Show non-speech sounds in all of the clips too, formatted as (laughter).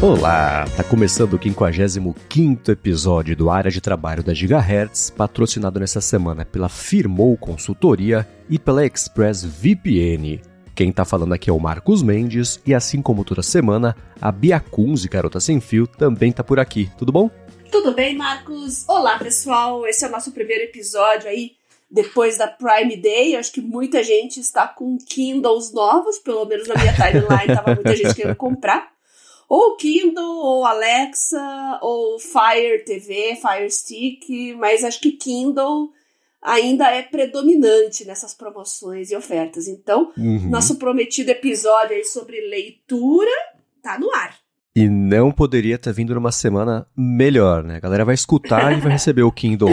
Olá, tá começando o 55 episódio do Área de Trabalho da Gigahertz, patrocinado nessa semana pela Firmou Consultoria e pela Express VPN. Quem tá falando aqui é o Marcos Mendes e assim como toda semana, a Bia Kunz, Garota Sem Fio, também tá por aqui. Tudo bom? Tudo bem, Marcos? Olá, pessoal. Esse é o nosso primeiro episódio aí depois da Prime Day. Acho que muita gente está com Kindles novos, pelo menos na minha timeline tava muita gente querendo comprar ou Kindle, ou Alexa, ou Fire TV, Fire Stick, mas acho que Kindle ainda é predominante nessas promoções e ofertas. Então, uhum. nosso prometido episódio aí sobre leitura tá no ar. E não poderia ter vindo numa semana melhor, né? A galera vai escutar e vai receber o Kindle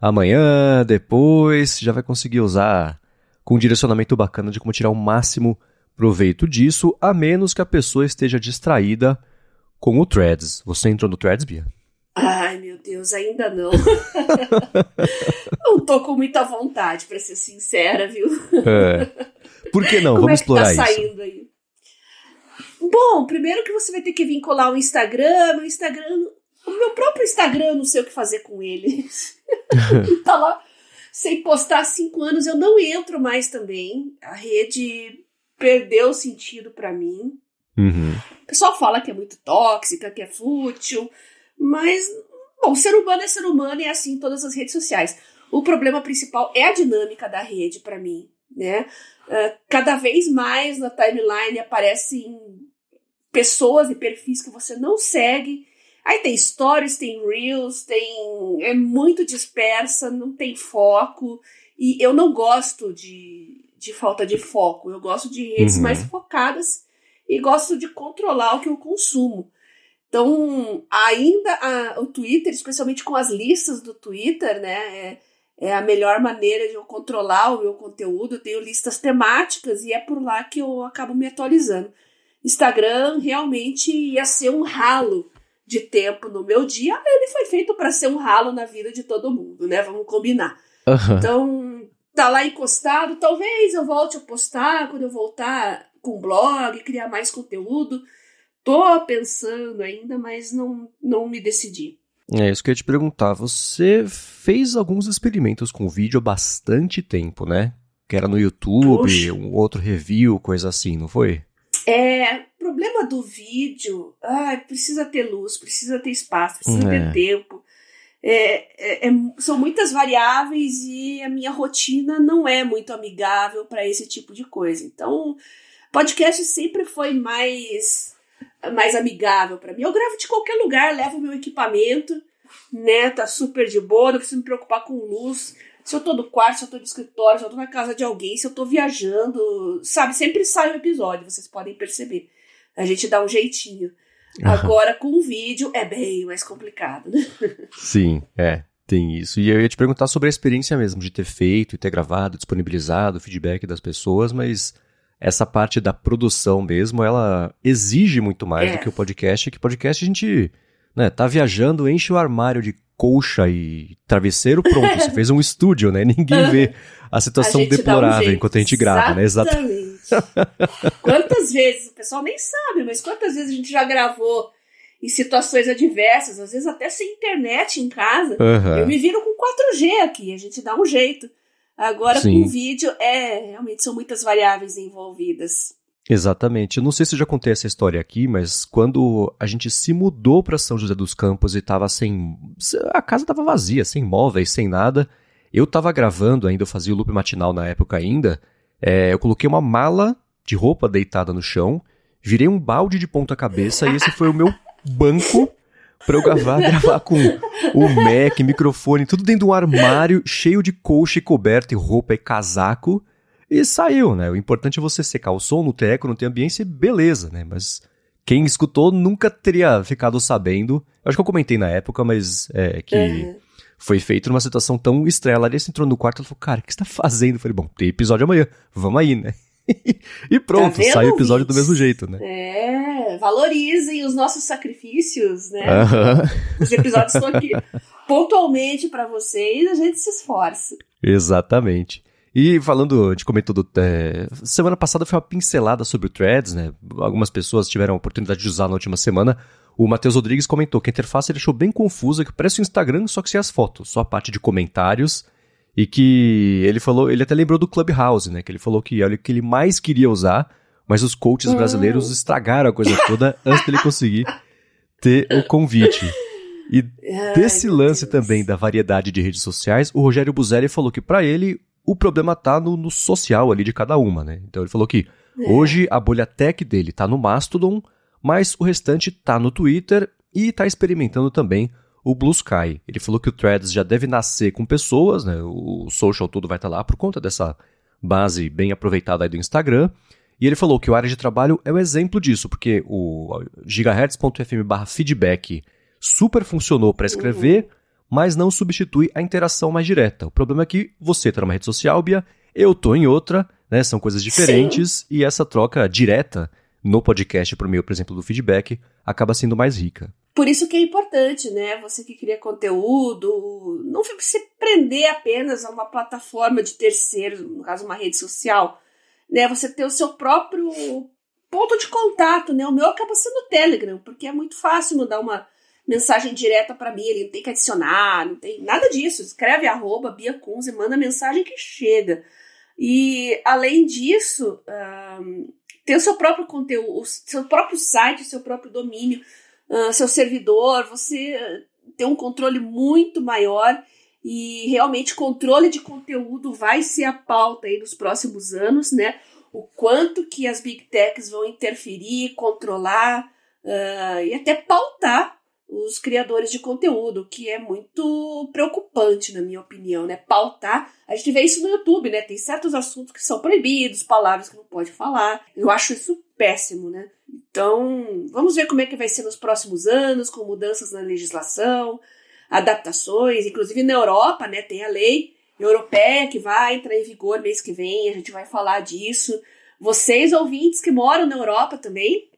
amanhã, depois, já vai conseguir usar com um direcionamento bacana de como tirar o máximo proveito disso, a menos que a pessoa esteja distraída com o Threads. Você entrou no Threads, Bia? Ai, meu Deus, ainda não. (laughs) não tô com muita vontade, para ser sincera, viu? É. Por que não? Como Vamos é que explorar tá isso. Saindo aí? Bom, primeiro que você vai ter que vincular o Instagram, o Instagram, o meu próprio Instagram, não sei o que fazer com ele. (laughs) tá lá sem postar há cinco anos, eu não entro mais também. A rede perdeu o sentido para mim. Uhum. O pessoal fala que é muito tóxica, que é fútil, mas, bom, ser humano é ser humano e é assim em todas as redes sociais. O problema principal é a dinâmica da rede para mim, né? Uh, cada vez mais na timeline aparecem pessoas e perfis que você não segue. Aí tem stories, tem reels, tem é muito dispersa, não tem foco e eu não gosto de de falta de foco. Eu gosto de redes uhum. mais focadas e gosto de controlar o que eu consumo. Então, ainda a, o Twitter, especialmente com as listas do Twitter, né, é, é, a melhor maneira de eu controlar o meu conteúdo. Eu tenho listas temáticas e é por lá que eu acabo me atualizando. Instagram realmente ia ser um ralo de tempo no meu dia. Ele foi feito para ser um ralo na vida de todo mundo, né? Vamos combinar. Uhum. Então, tá lá encostado. Talvez eu volte a postar quando eu voltar com o blog, criar mais conteúdo. Tô pensando ainda, mas não, não me decidi. É isso que eu ia te perguntar. Você fez alguns experimentos com vídeo há bastante tempo, né? Que era no YouTube, um outro review, coisa assim, não foi? É, problema do vídeo, ah, precisa ter luz, precisa ter espaço, precisa é. ter tempo é, é, é, são muitas variáveis e a minha rotina não é muito amigável para esse tipo de coisa. Então, podcast sempre foi mais mais amigável para mim. Eu gravo de qualquer lugar, levo meu equipamento, né? Tá super de boa, não preciso me preocupar com luz. Se eu tô no quarto, se eu tô no escritório, se eu tô na casa de alguém, se eu tô viajando, sabe? Sempre sai um episódio, vocês podem perceber. A gente dá um jeitinho. Agora, com vídeo, é bem mais complicado, né? Sim, é. Tem isso. E eu ia te perguntar sobre a experiência mesmo, de ter feito e ter gravado, disponibilizado, o feedback das pessoas, mas essa parte da produção mesmo, ela exige muito mais é. do que o podcast, que podcast a gente, né, tá viajando, enche o armário de colcha e travesseiro, pronto, você (laughs) fez um estúdio, né? Ninguém vê a situação a deplorável um enquanto a gente grava, né? Exatamente. quantas vezes, o pessoal nem sabe, mas quantas vezes a gente já gravou em situações adversas, às vezes até sem internet em casa. Uhum. Eu me viro com 4G aqui, a gente dá um jeito. Agora Sim. com vídeo, é, realmente são muitas variáveis envolvidas. Exatamente. Eu não sei se eu já contei essa história aqui, mas quando a gente se mudou para São José dos Campos e tava sem. A casa tava vazia, sem móveis, sem nada. Eu tava gravando ainda, eu fazia o loop matinal na época ainda. É, eu coloquei uma mala de roupa deitada no chão, virei um balde de ponta cabeça e esse foi o meu banco para eu gravar, gravar com o Mac, microfone, tudo dentro de um armário cheio de colcha e coberta e roupa e casaco. E saiu, né? O importante é você secar o som no teco, não tem ambiência, beleza, né? Mas quem escutou nunca teria ficado sabendo. Eu acho que eu comentei na época, mas é que uhum foi feito numa situação tão estranha. A Larissa entrou no quarto e falou, cara, o que você tá fazendo? Eu falei, bom, tem episódio amanhã, vamos aí, né? (laughs) e pronto, tá sai o episódio do mesmo jeito, né? É, valorizem os nossos sacrifícios, né? Uhum. Os episódios estão aqui (laughs) pontualmente para vocês, a gente se esforça. Exatamente. E falando, a gente comentou do. É, semana passada foi uma pincelada sobre o Threads, né? Algumas pessoas tiveram a oportunidade de usar na última semana. O Matheus Rodrigues comentou que a interface ele achou bem confusa, que parece o Instagram, só que sem as fotos, só a parte de comentários. E que ele falou, ele até lembrou do Clubhouse, né? Que ele falou que olha o que ele mais queria usar, mas os coaches hum. brasileiros estragaram a coisa toda antes dele conseguir ter o convite. E Ai, desse lance Deus. também da variedade de redes sociais, o Rogério Buzelli falou que para ele o problema tá no, no, social ali de cada uma, né? Então ele falou que é. hoje a bolha tech dele tá no Mastodon, mas o restante tá no Twitter e tá experimentando também o Blue Sky. Ele falou que o Threads já deve nascer com pessoas, né? O social todo vai estar tá lá por conta dessa base bem aproveitada aí do Instagram. E ele falou que o área de trabalho é o um exemplo disso, porque o gigahertz.fm/feedback super funcionou para escrever, uhum. Mas não substitui a interação mais direta. O problema é que você está numa rede social, Bia, eu tô em outra, né? São coisas diferentes Sim. e essa troca direta no podcast por meio, por exemplo, do feedback acaba sendo mais rica. Por isso que é importante, né? Você que cria conteúdo, não se prender apenas a uma plataforma de terceiros, no caso uma rede social, né? Você ter o seu próprio ponto de contato, né? O meu acaba sendo o Telegram, porque é muito fácil mandar uma mensagem direta para mim, ele não tem que adicionar, não tem nada disso. Escreve arroba Bia Kunz e manda mensagem que chega. E além disso, um, ter o seu próprio conteúdo, o seu próprio site, seu próprio domínio, uh, seu servidor, você ter um controle muito maior e realmente controle de conteúdo vai ser a pauta aí nos próximos anos, né? O quanto que as big techs vão interferir, controlar uh, e até pautar os criadores de conteúdo, que é muito preocupante, na minha opinião, né? Pautar. A gente vê isso no YouTube, né? Tem certos assuntos que são proibidos, palavras que não pode falar. Eu acho isso péssimo, né? Então, vamos ver como é que vai ser nos próximos anos, com mudanças na legislação, adaptações, inclusive na Europa, né? Tem a lei europeia que vai entrar em vigor mês que vem, a gente vai falar disso. Vocês, ouvintes que moram na Europa também,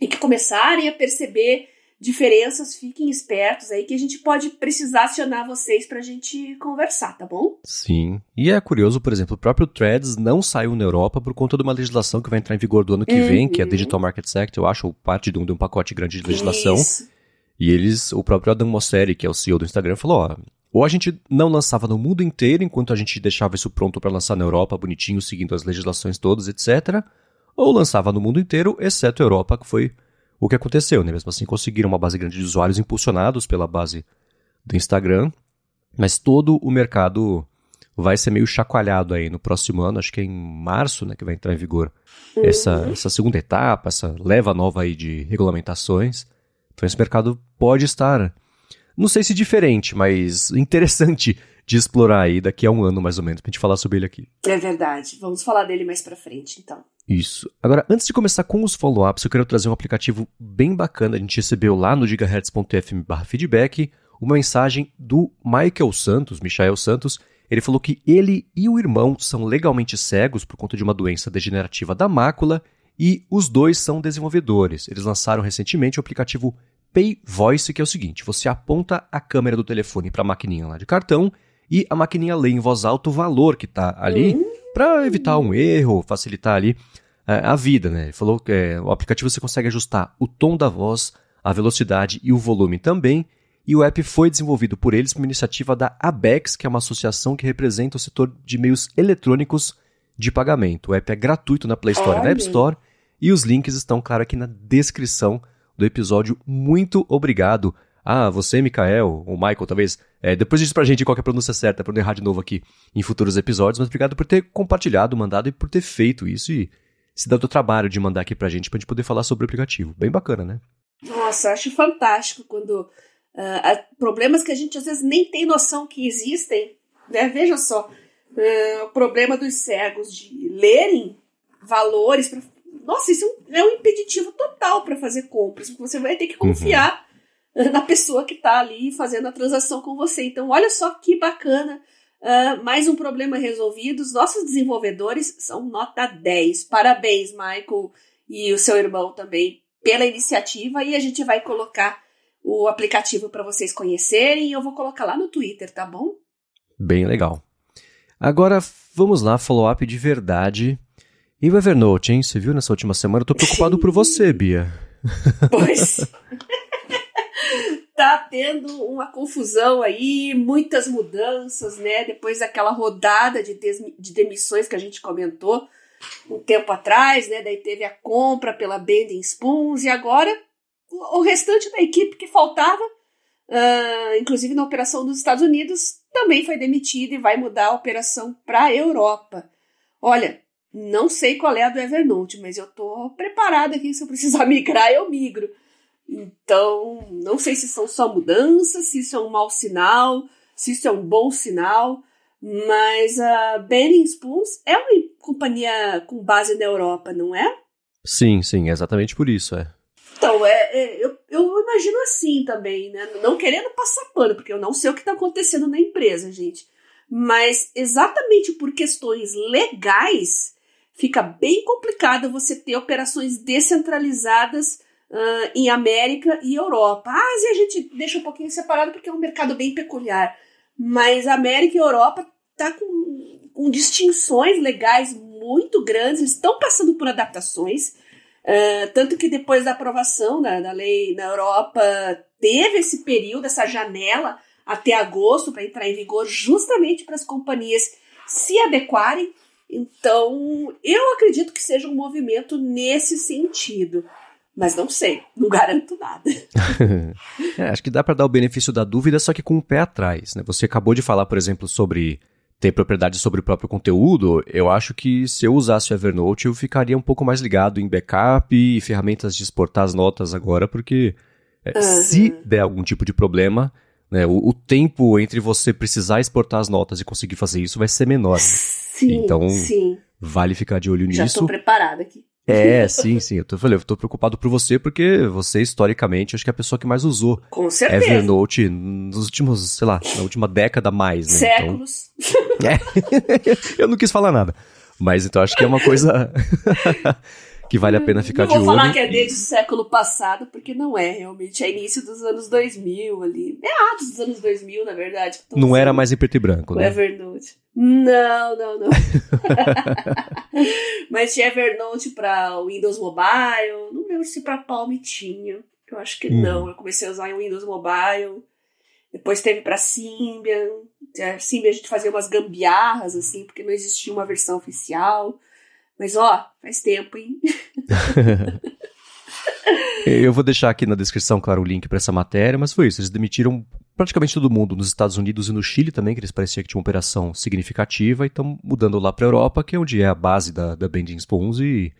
e que começarem a perceber diferenças, fiquem espertos aí que a gente pode precisar acionar vocês pra gente conversar, tá bom? Sim. E é curioso, por exemplo, o próprio Threads não saiu na Europa por conta de uma legislação que vai entrar em vigor do ano que uhum. vem, que é a uhum. Digital Markets Act, eu acho, parte de um, de um pacote grande de legislação. Isso. E eles, o próprio Adam Mosseri, que é o CEO do Instagram, falou, ó, ou a gente não lançava no mundo inteiro enquanto a gente deixava isso pronto para lançar na Europa, bonitinho, seguindo as legislações todas, etc. Ou lançava no mundo inteiro, exceto a Europa, que foi o que aconteceu, né? Mesmo assim, conseguiram uma base grande de usuários impulsionados pela base do Instagram, mas todo o mercado vai ser meio chacoalhado aí no próximo ano, acho que é em março, né, que vai entrar em vigor uhum. essa, essa segunda etapa, essa leva nova aí de regulamentações. Então esse mercado pode estar, não sei se diferente, mas (laughs) interessante de explorar aí daqui a um ano mais ou menos, pra gente falar sobre ele aqui. É verdade. Vamos falar dele mais pra frente, então. Isso. Agora, antes de começar com os follow-ups, eu quero trazer um aplicativo bem bacana. A gente recebeu lá no gigahertz.fm feedback uma mensagem do Michael Santos, Michael Santos. Ele falou que ele e o irmão são legalmente cegos por conta de uma doença degenerativa da mácula e os dois são desenvolvedores. Eles lançaram recentemente o aplicativo Pay Voice, que é o seguinte: você aponta a câmera do telefone para a maquininha lá de cartão e a maquininha lê em voz alta o valor que está ali uhum. Para evitar um erro, facilitar ali é, a vida, né? Ele falou que é, o aplicativo você consegue ajustar o tom da voz, a velocidade e o volume também. E o app foi desenvolvido por eles por iniciativa da ABEX, que é uma associação que representa o setor de meios eletrônicos de pagamento. O app é gratuito na Play Store e na App Store. E os links estão, claro, aqui na descrição do episódio. Muito obrigado ah, você, Mikael, ou Michael, talvez. É, depois diz pra gente qual é a pronúncia certa pra não errar de novo aqui em futuros episódios, mas obrigado por ter compartilhado, mandado e por ter feito isso e se dado o trabalho de mandar aqui pra gente pra gente poder falar sobre o aplicativo. Bem bacana, né? Nossa, acho fantástico quando uh, problemas que a gente às vezes nem tem noção que existem, né? Veja só, uh, o problema dos cegos de lerem valores. Pra... Nossa, isso é um é impeditivo total para fazer compras, porque você vai ter que uhum. confiar. Uhum (laughs) na pessoa que está ali fazendo a transação com você. Então, olha só que bacana. Uh, mais um problema resolvido. Os nossos desenvolvedores são nota 10. Parabéns, Michael e o seu irmão também, pela iniciativa. E a gente vai colocar o aplicativo para vocês conhecerem. Eu vou colocar lá no Twitter, tá bom? Bem legal. Agora vamos lá, follow-up de verdade. E o Evernote, hein? Você viu nessa última semana? Eu tô preocupado por você, (laughs) Bia. Pois. (laughs) tá tendo uma confusão aí, muitas mudanças, né? Depois daquela rodada de, de demissões que a gente comentou um tempo atrás, né? Daí teve a compra pela Bending Spoons e agora o restante da equipe que faltava, uh, inclusive na operação dos Estados Unidos, também foi demitido e vai mudar a operação para a Europa. Olha, não sei qual é a do Evernote, mas eu tô preparada aqui se eu precisar (laughs) migrar, eu migro. Então, não sei se são só mudanças, se isso é um mau sinal, se isso é um bom sinal, mas a Benning Spoons é uma companhia com base na Europa, não é? Sim, sim, é exatamente por isso, é. Então, é, é eu, eu imagino assim também, né? Não querendo passar pano, porque eu não sei o que está acontecendo na empresa, gente. Mas exatamente por questões legais, fica bem complicado você ter operações descentralizadas uh, em América e Europa. A Ásia a gente deixa um pouquinho separado porque é um mercado bem peculiar. Mas América e Europa tá com, com distinções legais muito grandes, eles estão passando por adaptações. Uh, tanto que depois da aprovação da, da lei na Europa, teve esse período, essa janela até agosto para entrar em vigor, justamente para as companhias se adequarem. Então, eu acredito que seja um movimento nesse sentido. Mas não sei, não garanto nada. (laughs) é, acho que dá para dar o benefício da dúvida, só que com o pé atrás. Né? Você acabou de falar, por exemplo, sobre ter propriedade sobre o próprio conteúdo. Eu acho que se eu usasse o Evernote, eu ficaria um pouco mais ligado em backup e ferramentas de exportar as notas agora, porque é, uhum. se der algum tipo de problema, né, o, o, tempo entre você precisar exportar as notas e conseguir fazer isso vai ser menor. Né? Sim, então, sim. vale ficar de olho nisso. Já estou preparada aqui. É, (laughs) sim, sim. Eu tô, falei, eu tô preocupado por você porque você, historicamente, acho que é a pessoa que mais usou Com certeza. Evernote nos últimos, sei lá, na última década mais, né? Séculos. Então, é. (laughs) eu não quis falar nada. Mas então acho que é uma coisa (laughs) que vale a pena ficar de olho. Não vou falar que é desde o século passado, porque não é, realmente. É início dos anos 2000 ali. Meados dos anos 2000, na verdade. Não era mais em preto e branco, né? Evernote. Não, não, não. (laughs) Mas tinha Evernote para Windows Mobile. Não lembro se para Palm tinha. Eu acho que hum. não. Eu comecei a usar em Windows Mobile. Depois teve para Symbian. A Symbian a gente fazia umas gambiarras, assim, porque não existia uma versão oficial. Mas ó, faz tempo, hein? (laughs) Eu vou deixar aqui na descrição, claro, o link para essa matéria, mas foi isso. Eles demitiram praticamente todo mundo nos Estados Unidos e no Chile também, que eles pareciam que tinham uma operação significativa, e estão mudando lá para a Europa, que é onde é a base da, da Bending Spoons, e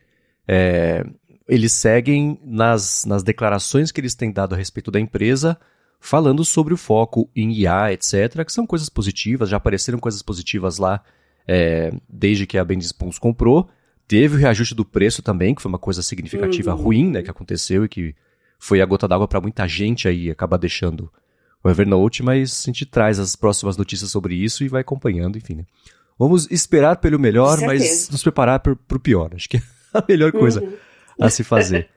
é, eles seguem nas, nas declarações que eles têm dado a respeito da empresa, falando sobre o foco em IA, etc., que são coisas positivas, já apareceram coisas positivas lá é, desde que a Bending Spoons comprou, Teve o reajuste do preço também, que foi uma coisa significativa uhum. ruim, né, que aconteceu e que foi a gota d'água para muita gente aí, acaba deixando o Evernote, mas a gente traz as próximas notícias sobre isso e vai acompanhando, enfim. Né? Vamos esperar pelo melhor, mas nos preparar para o pior. Acho que é (laughs) a melhor coisa uhum. a se fazer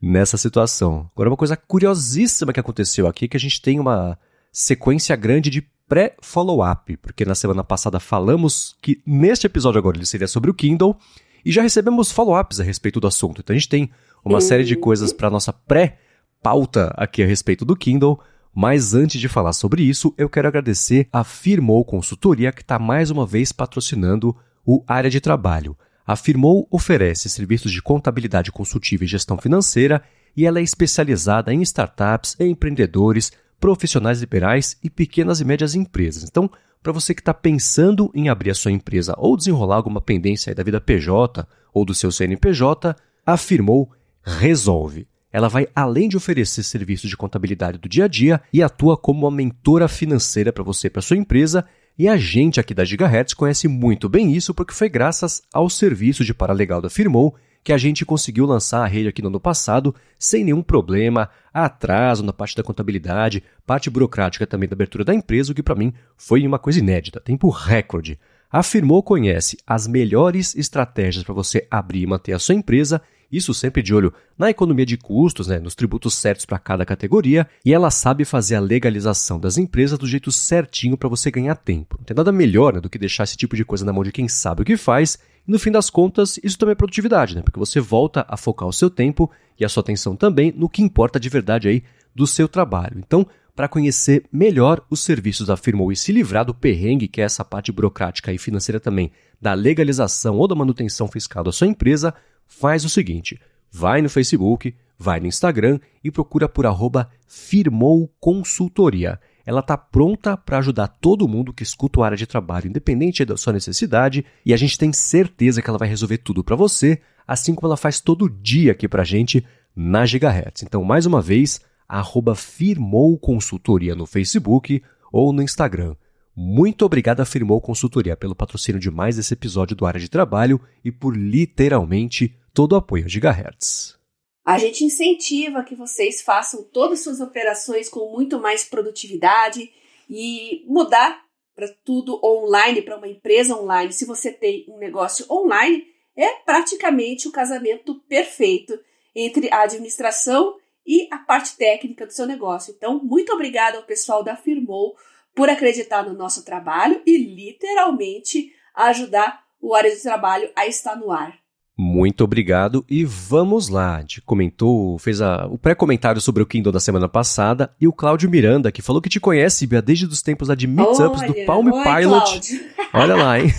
nessa situação. Agora, uma coisa curiosíssima que aconteceu aqui é que a gente tem uma sequência grande de pré-follow-up, porque na semana passada falamos que neste episódio agora ele seria sobre o Kindle, e já recebemos follow-ups a respeito do assunto. Então a gente tem uma série de coisas para nossa pré-pauta aqui a respeito do Kindle. Mas antes de falar sobre isso, eu quero agradecer a Firmou Consultoria que está mais uma vez patrocinando o Área de Trabalho. A Firmou oferece serviços de contabilidade consultiva e gestão financeira e ela é especializada em startups, empreendedores, profissionais liberais e pequenas e médias empresas. Então, para você que está pensando em abrir a sua empresa ou desenrolar alguma pendência da vida PJ ou do seu CNPJ, afirmou Resolve. Ela vai além de oferecer serviços de contabilidade do dia a dia e atua como uma mentora financeira para você e para sua empresa. E a gente aqui da Gigahertz conhece muito bem isso porque foi graças ao serviço de paralegal da Firmou que a gente conseguiu lançar a rede aqui no ano passado sem nenhum problema, atraso na parte da contabilidade, parte burocrática também da abertura da empresa, o que para mim foi uma coisa inédita, tempo recorde. Afirmou conhece as melhores estratégias para você abrir e manter a sua empresa isso sempre de olho na economia de custos, né, nos tributos certos para cada categoria, e ela sabe fazer a legalização das empresas do jeito certinho para você ganhar tempo. Não tem nada melhor né, do que deixar esse tipo de coisa na mão de quem sabe o que faz, e no fim das contas, isso também é produtividade, né, porque você volta a focar o seu tempo e a sua atenção também no que importa de verdade aí do seu trabalho. Então, para conhecer melhor os serviços da Firmou e se livrar do perrengue, que é essa parte burocrática e financeira também, da legalização ou da manutenção fiscal da sua empresa, faz o seguinte: vai no Facebook, vai no Instagram e procura por arroba Firmou Consultoria. Ela está pronta para ajudar todo mundo que escuta o área de trabalho, independente da sua necessidade, e a gente tem certeza que ela vai resolver tudo para você, assim como ela faz todo dia aqui para a gente na Gigahertz. Então, mais uma vez, arroba Firmou Consultoria no Facebook ou no Instagram. Muito obrigado a Firmou Consultoria pelo patrocínio de mais esse episódio do Área de Trabalho e por literalmente todo o apoio a Gigahertz. A gente incentiva que vocês façam todas as suas operações com muito mais produtividade e mudar para tudo online, para uma empresa online. Se você tem um negócio online, é praticamente o casamento perfeito entre a administração e a parte técnica do seu negócio. Então, muito obrigada ao pessoal da Firmou por acreditar no nosso trabalho e literalmente ajudar o área de trabalho a estar no ar. Muito obrigado e vamos lá. Gente comentou, fez a, o pré-comentário sobre o Kindle da semana passada e o Cláudio Miranda, que falou que te conhece, Bia, desde os tempos de meetups do Palm Oi, Pilot. Olha lá, hein?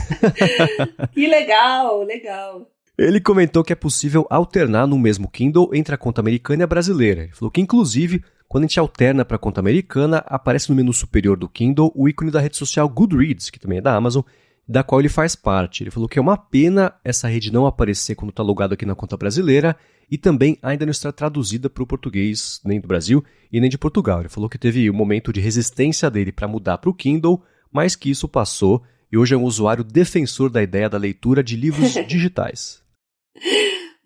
(laughs) que legal, legal. Ele comentou que é possível alternar no mesmo Kindle entre a conta americana e a brasileira. Ele falou que, inclusive, quando a gente alterna para a conta americana, aparece no menu superior do Kindle o ícone da rede social Goodreads, que também é da Amazon, da qual ele faz parte. Ele falou que é uma pena essa rede não aparecer quando está logado aqui na conta brasileira e também ainda não está traduzida para o português nem do Brasil e nem de Portugal. Ele falou que teve um momento de resistência dele para mudar para o Kindle, mas que isso passou e hoje é um usuário defensor da ideia da leitura de livros (laughs) digitais.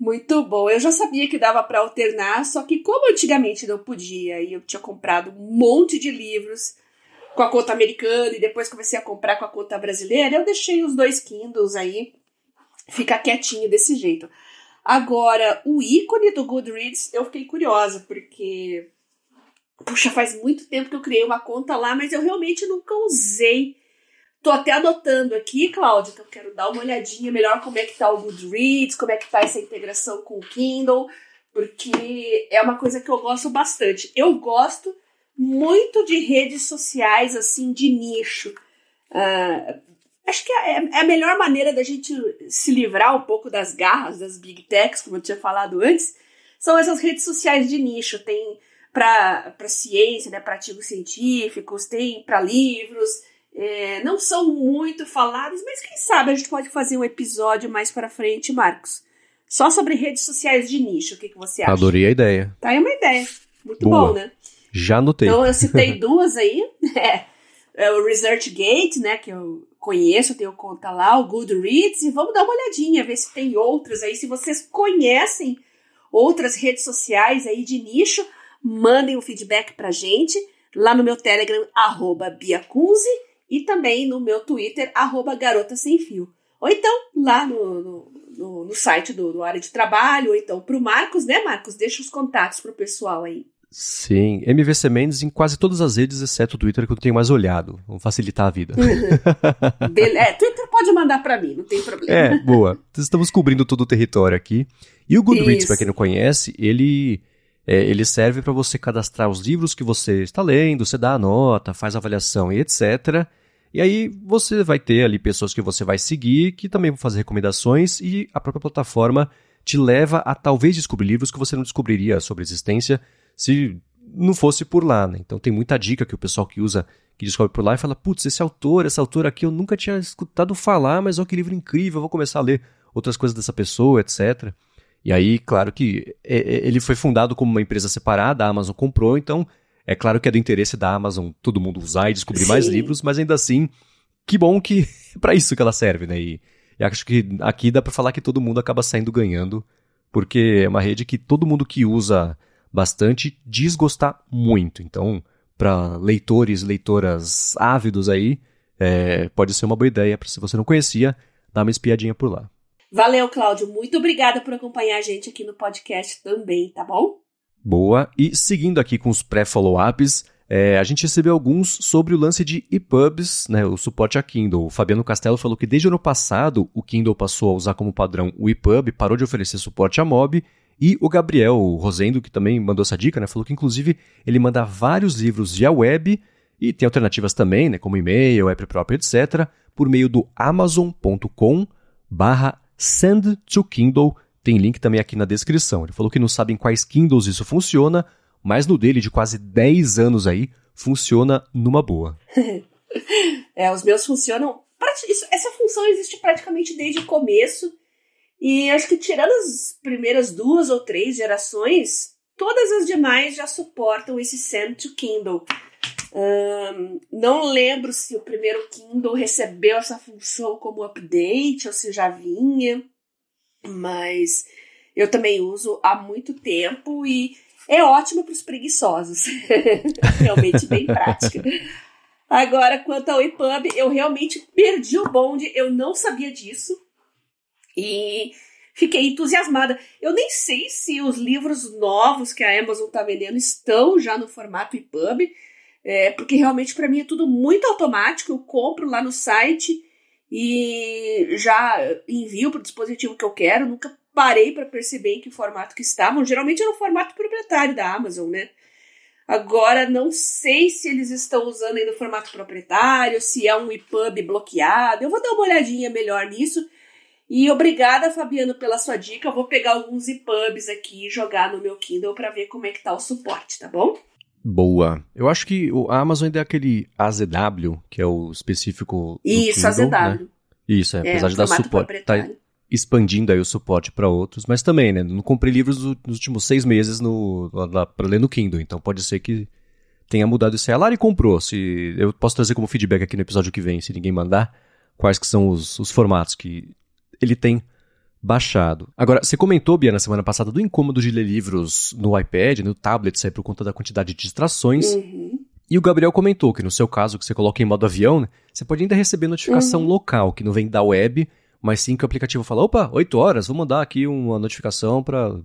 Muito bom. Eu já sabia que dava para alternar, só que como antigamente não podia e eu tinha comprado um monte de livros com a conta americana e depois comecei a comprar com a conta brasileira, eu deixei os dois Kindles aí ficar quietinho desse jeito. Agora, o ícone do Goodreads, eu fiquei curiosa, porque puxa, faz muito tempo que eu criei uma conta lá, mas eu realmente nunca usei. Tô até anotando aqui, Cláudia, que eu quero dar uma olhadinha melhor como é que tá o Goodreads, como é que tá essa integração com o Kindle, porque é uma coisa que eu gosto bastante. Eu gosto muito de redes sociais, assim, de nicho. Uh, acho que é, é, a melhor maneira da gente se livrar um pouco das garras das big techs, como eu tinha falado antes, são essas redes sociais de nicho. Tem para ciência, né, para artigos científicos, tem para livros, é, não são muito faladas, mas quem sabe a gente pode fazer um episódio mais para frente, Marcos. Só sobre redes sociais de nicho, o que, que você acha? Adorei a ideia. Tá aí uma ideia. Muito Boa. bom, né? Já anotei. Então eu citei (laughs) duas aí. É, é o ResearchGate, né, que eu conheço, eu tenho conta lá, o Goodreads, e vamos dar uma olhadinha, ver se tem outras aí. Se vocês conhecem outras redes sociais aí de nicho, mandem o um feedback pra gente lá no meu Telegram, arroba Biacunzi, e também no meu Twitter, arroba Garota Sem Fio. Ou então lá no, no, no, no site do, do Área de Trabalho, ou então para o Marcos, né, Marcos? Deixa os contatos para o pessoal aí. Sim, MVC Mendes em quase todas as redes, exceto o Twitter, que eu tenho mais olhado. Vamos facilitar a vida. (laughs) é, Twitter pode mandar para mim, não tem problema. É, boa. Estamos cobrindo todo o território aqui. E o Goodreads, para quem não conhece, ele, é, ele serve para você cadastrar os livros que você está lendo, você dá a nota, faz a avaliação e etc. E aí você vai ter ali pessoas que você vai seguir, que também vão fazer recomendações, e a própria plataforma te leva a talvez descobrir livros que você não descobriria sobre existência se não fosse por lá, né? Então tem muita dica que o pessoal que usa, que descobre por lá e fala, putz, esse autor, essa autora aqui eu nunca tinha escutado falar, mas olha que livro incrível, vou começar a ler outras coisas dessa pessoa, etc. E aí, claro que é, é, ele foi fundado como uma empresa separada, a Amazon comprou, então é claro que é do interesse da Amazon todo mundo usar e descobrir Sim. mais livros, mas ainda assim, que bom que (laughs) é para isso que ela serve, né? E, e acho que aqui dá para falar que todo mundo acaba saindo ganhando, porque é uma rede que todo mundo que usa bastante diz gostar muito. Então, para leitores, leitoras ávidos aí, é, pode ser uma boa ideia, se você não conhecia, dá uma espiadinha por lá. Valeu, Cláudio. Muito obrigada por acompanhar a gente aqui no podcast também, tá bom? Boa. E seguindo aqui com os pré-follow-ups, é, a gente recebeu alguns sobre o lance de EPUBs, né, o suporte a Kindle. O Fabiano Castelo falou que desde o ano passado o Kindle passou a usar como padrão o EPUB, parou de oferecer suporte a MOB. E o Gabriel Rosendo, que também mandou essa dica, né, falou que inclusive ele manda vários livros via web e tem alternativas também, né, como e-mail, app próprio, etc., por meio do amazon.com barra send to Kindle. Tem link também aqui na descrição. Ele falou que não sabe em quais Kindles isso funciona, mas no dele, de quase 10 anos aí, funciona numa boa. (laughs) é, os meus funcionam. Essa função existe praticamente desde o começo. E acho que tirando as primeiras duas ou três gerações, todas as demais já suportam esse Send to Kindle. Um, não lembro se o primeiro Kindle recebeu essa função como update ou se já vinha, mas eu também uso há muito tempo e é ótima para os preguiçosos. (laughs) realmente bem prática. Agora, quanto ao EPUB, eu realmente perdi o bonde, eu não sabia disso. E fiquei entusiasmada. Eu nem sei se os livros novos que a Amazon está vendendo estão já no formato EPUB, é, porque realmente para mim é tudo muito automático. Eu compro lá no site e já envio para o dispositivo que eu quero. Nunca parei para perceber em que formato que estavam. Geralmente era o formato proprietário da Amazon, né? Agora não sei se eles estão usando ainda o formato proprietário, se é um EPUB bloqueado. Eu vou dar uma olhadinha melhor nisso. E obrigada, Fabiano, pela sua dica. Eu vou pegar alguns EPUBs aqui e jogar no meu Kindle para ver como é que tá o suporte, tá bom? Boa. Eu acho que a Amazon ainda é aquele AZW, que é o específico. Isso, Kindle, AZW. Né? Isso, é, é apesar de dar suporte. Tá, expandindo aí o suporte para outros, mas também, né? Não comprei livros nos últimos seis meses no, para ler no Kindle, então pode ser que tenha mudado isso aí. A Lari comprou, se eu posso trazer como feedback aqui no episódio que vem, se ninguém mandar, quais que são os, os formatos que ele tem baixado. Agora, você comentou, Bia, na semana passada, do incômodo de ler livros no iPad, no tablet, sair por conta da quantidade de distrações. Uhum. E o Gabriel comentou que no seu caso, que você coloca em modo avião, né, você pode ainda receber notificação uhum. local, que não vem da web, mas sim que o aplicativo fala, opa, 8 horas, vou mandar aqui uma notificação para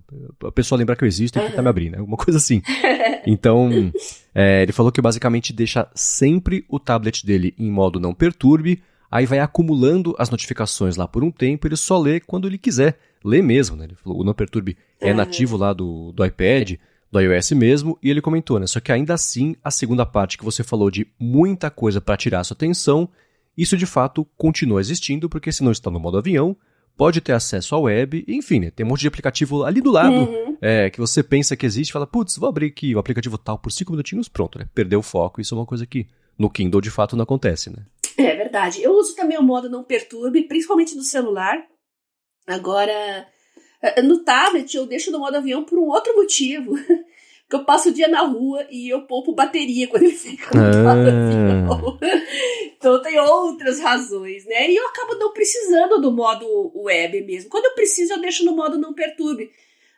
a pessoa lembrar que eu existo e que tá me abrindo, né? alguma coisa assim. (laughs) Então, é, ele falou que basicamente deixa sempre o tablet dele em modo não perturbe, aí vai acumulando as notificações lá por um tempo, ele só lê quando ele quiser, lê mesmo, né? Ele falou, o não perturbe é nativo lá do, do iPad, do iOS mesmo, e ele comentou, né? Só que ainda assim, a segunda parte que você falou de muita coisa para tirar sua atenção, isso de fato continua existindo, porque se não está no modo avião, pode ter acesso à web, enfim, né, tem um monte de aplicativo ali do lado uhum. é, que você pensa que existe, fala, putz, vou abrir aqui o aplicativo tal por cinco minutinhos, pronto, né? Perdeu o foco, isso é uma coisa que no Kindle de fato não acontece, né? É verdade. Eu uso também o modo não perturbe, principalmente no celular. Agora, eh, no tablet eu deixo no modo avião por um outro motivo. (laughs) que eu passo o dia na rua e eu poupo bateria quando ele fica no ah. (laughs) Então tem outras razões, né? E eu acabo não precisando do modo web mesmo. Quando eu preciso, eu deixo no modo não perturbe.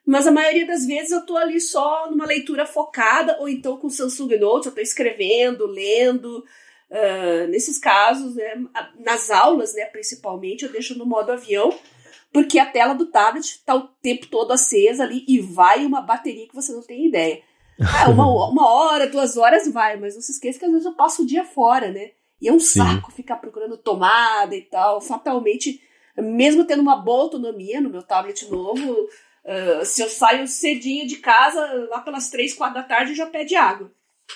Mas a maioria das vezes eu tô ali só numa leitura focada, ou então com Samsung Notes, eu tô escrevendo, lendo. Uh, nesses casos, né, nas aulas, né, principalmente, eu deixo no modo avião porque a tela do tablet está o tempo todo acesa ali e vai uma bateria que você não tem ideia. Ah, uma, (laughs) uma hora, duas horas vai, mas não se esqueça que às vezes eu passo o dia fora, né? E é um Sim. saco ficar procurando tomada e tal. Fatalmente, mesmo tendo uma boa autonomia no meu tablet novo, uh, se eu saio cedinho de casa, lá pelas três, quatro da tarde, já pede água.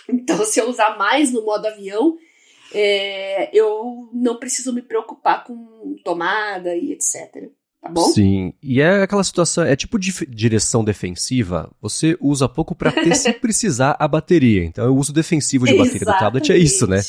Então, se eu usar mais no modo avião, é, eu não preciso me preocupar com tomada e etc tá bom? Sim, e é aquela situação, é tipo de direção defensiva, você usa pouco para ter (laughs) se precisar a bateria. Então, o uso defensivo de bateria do tablet é isso, né?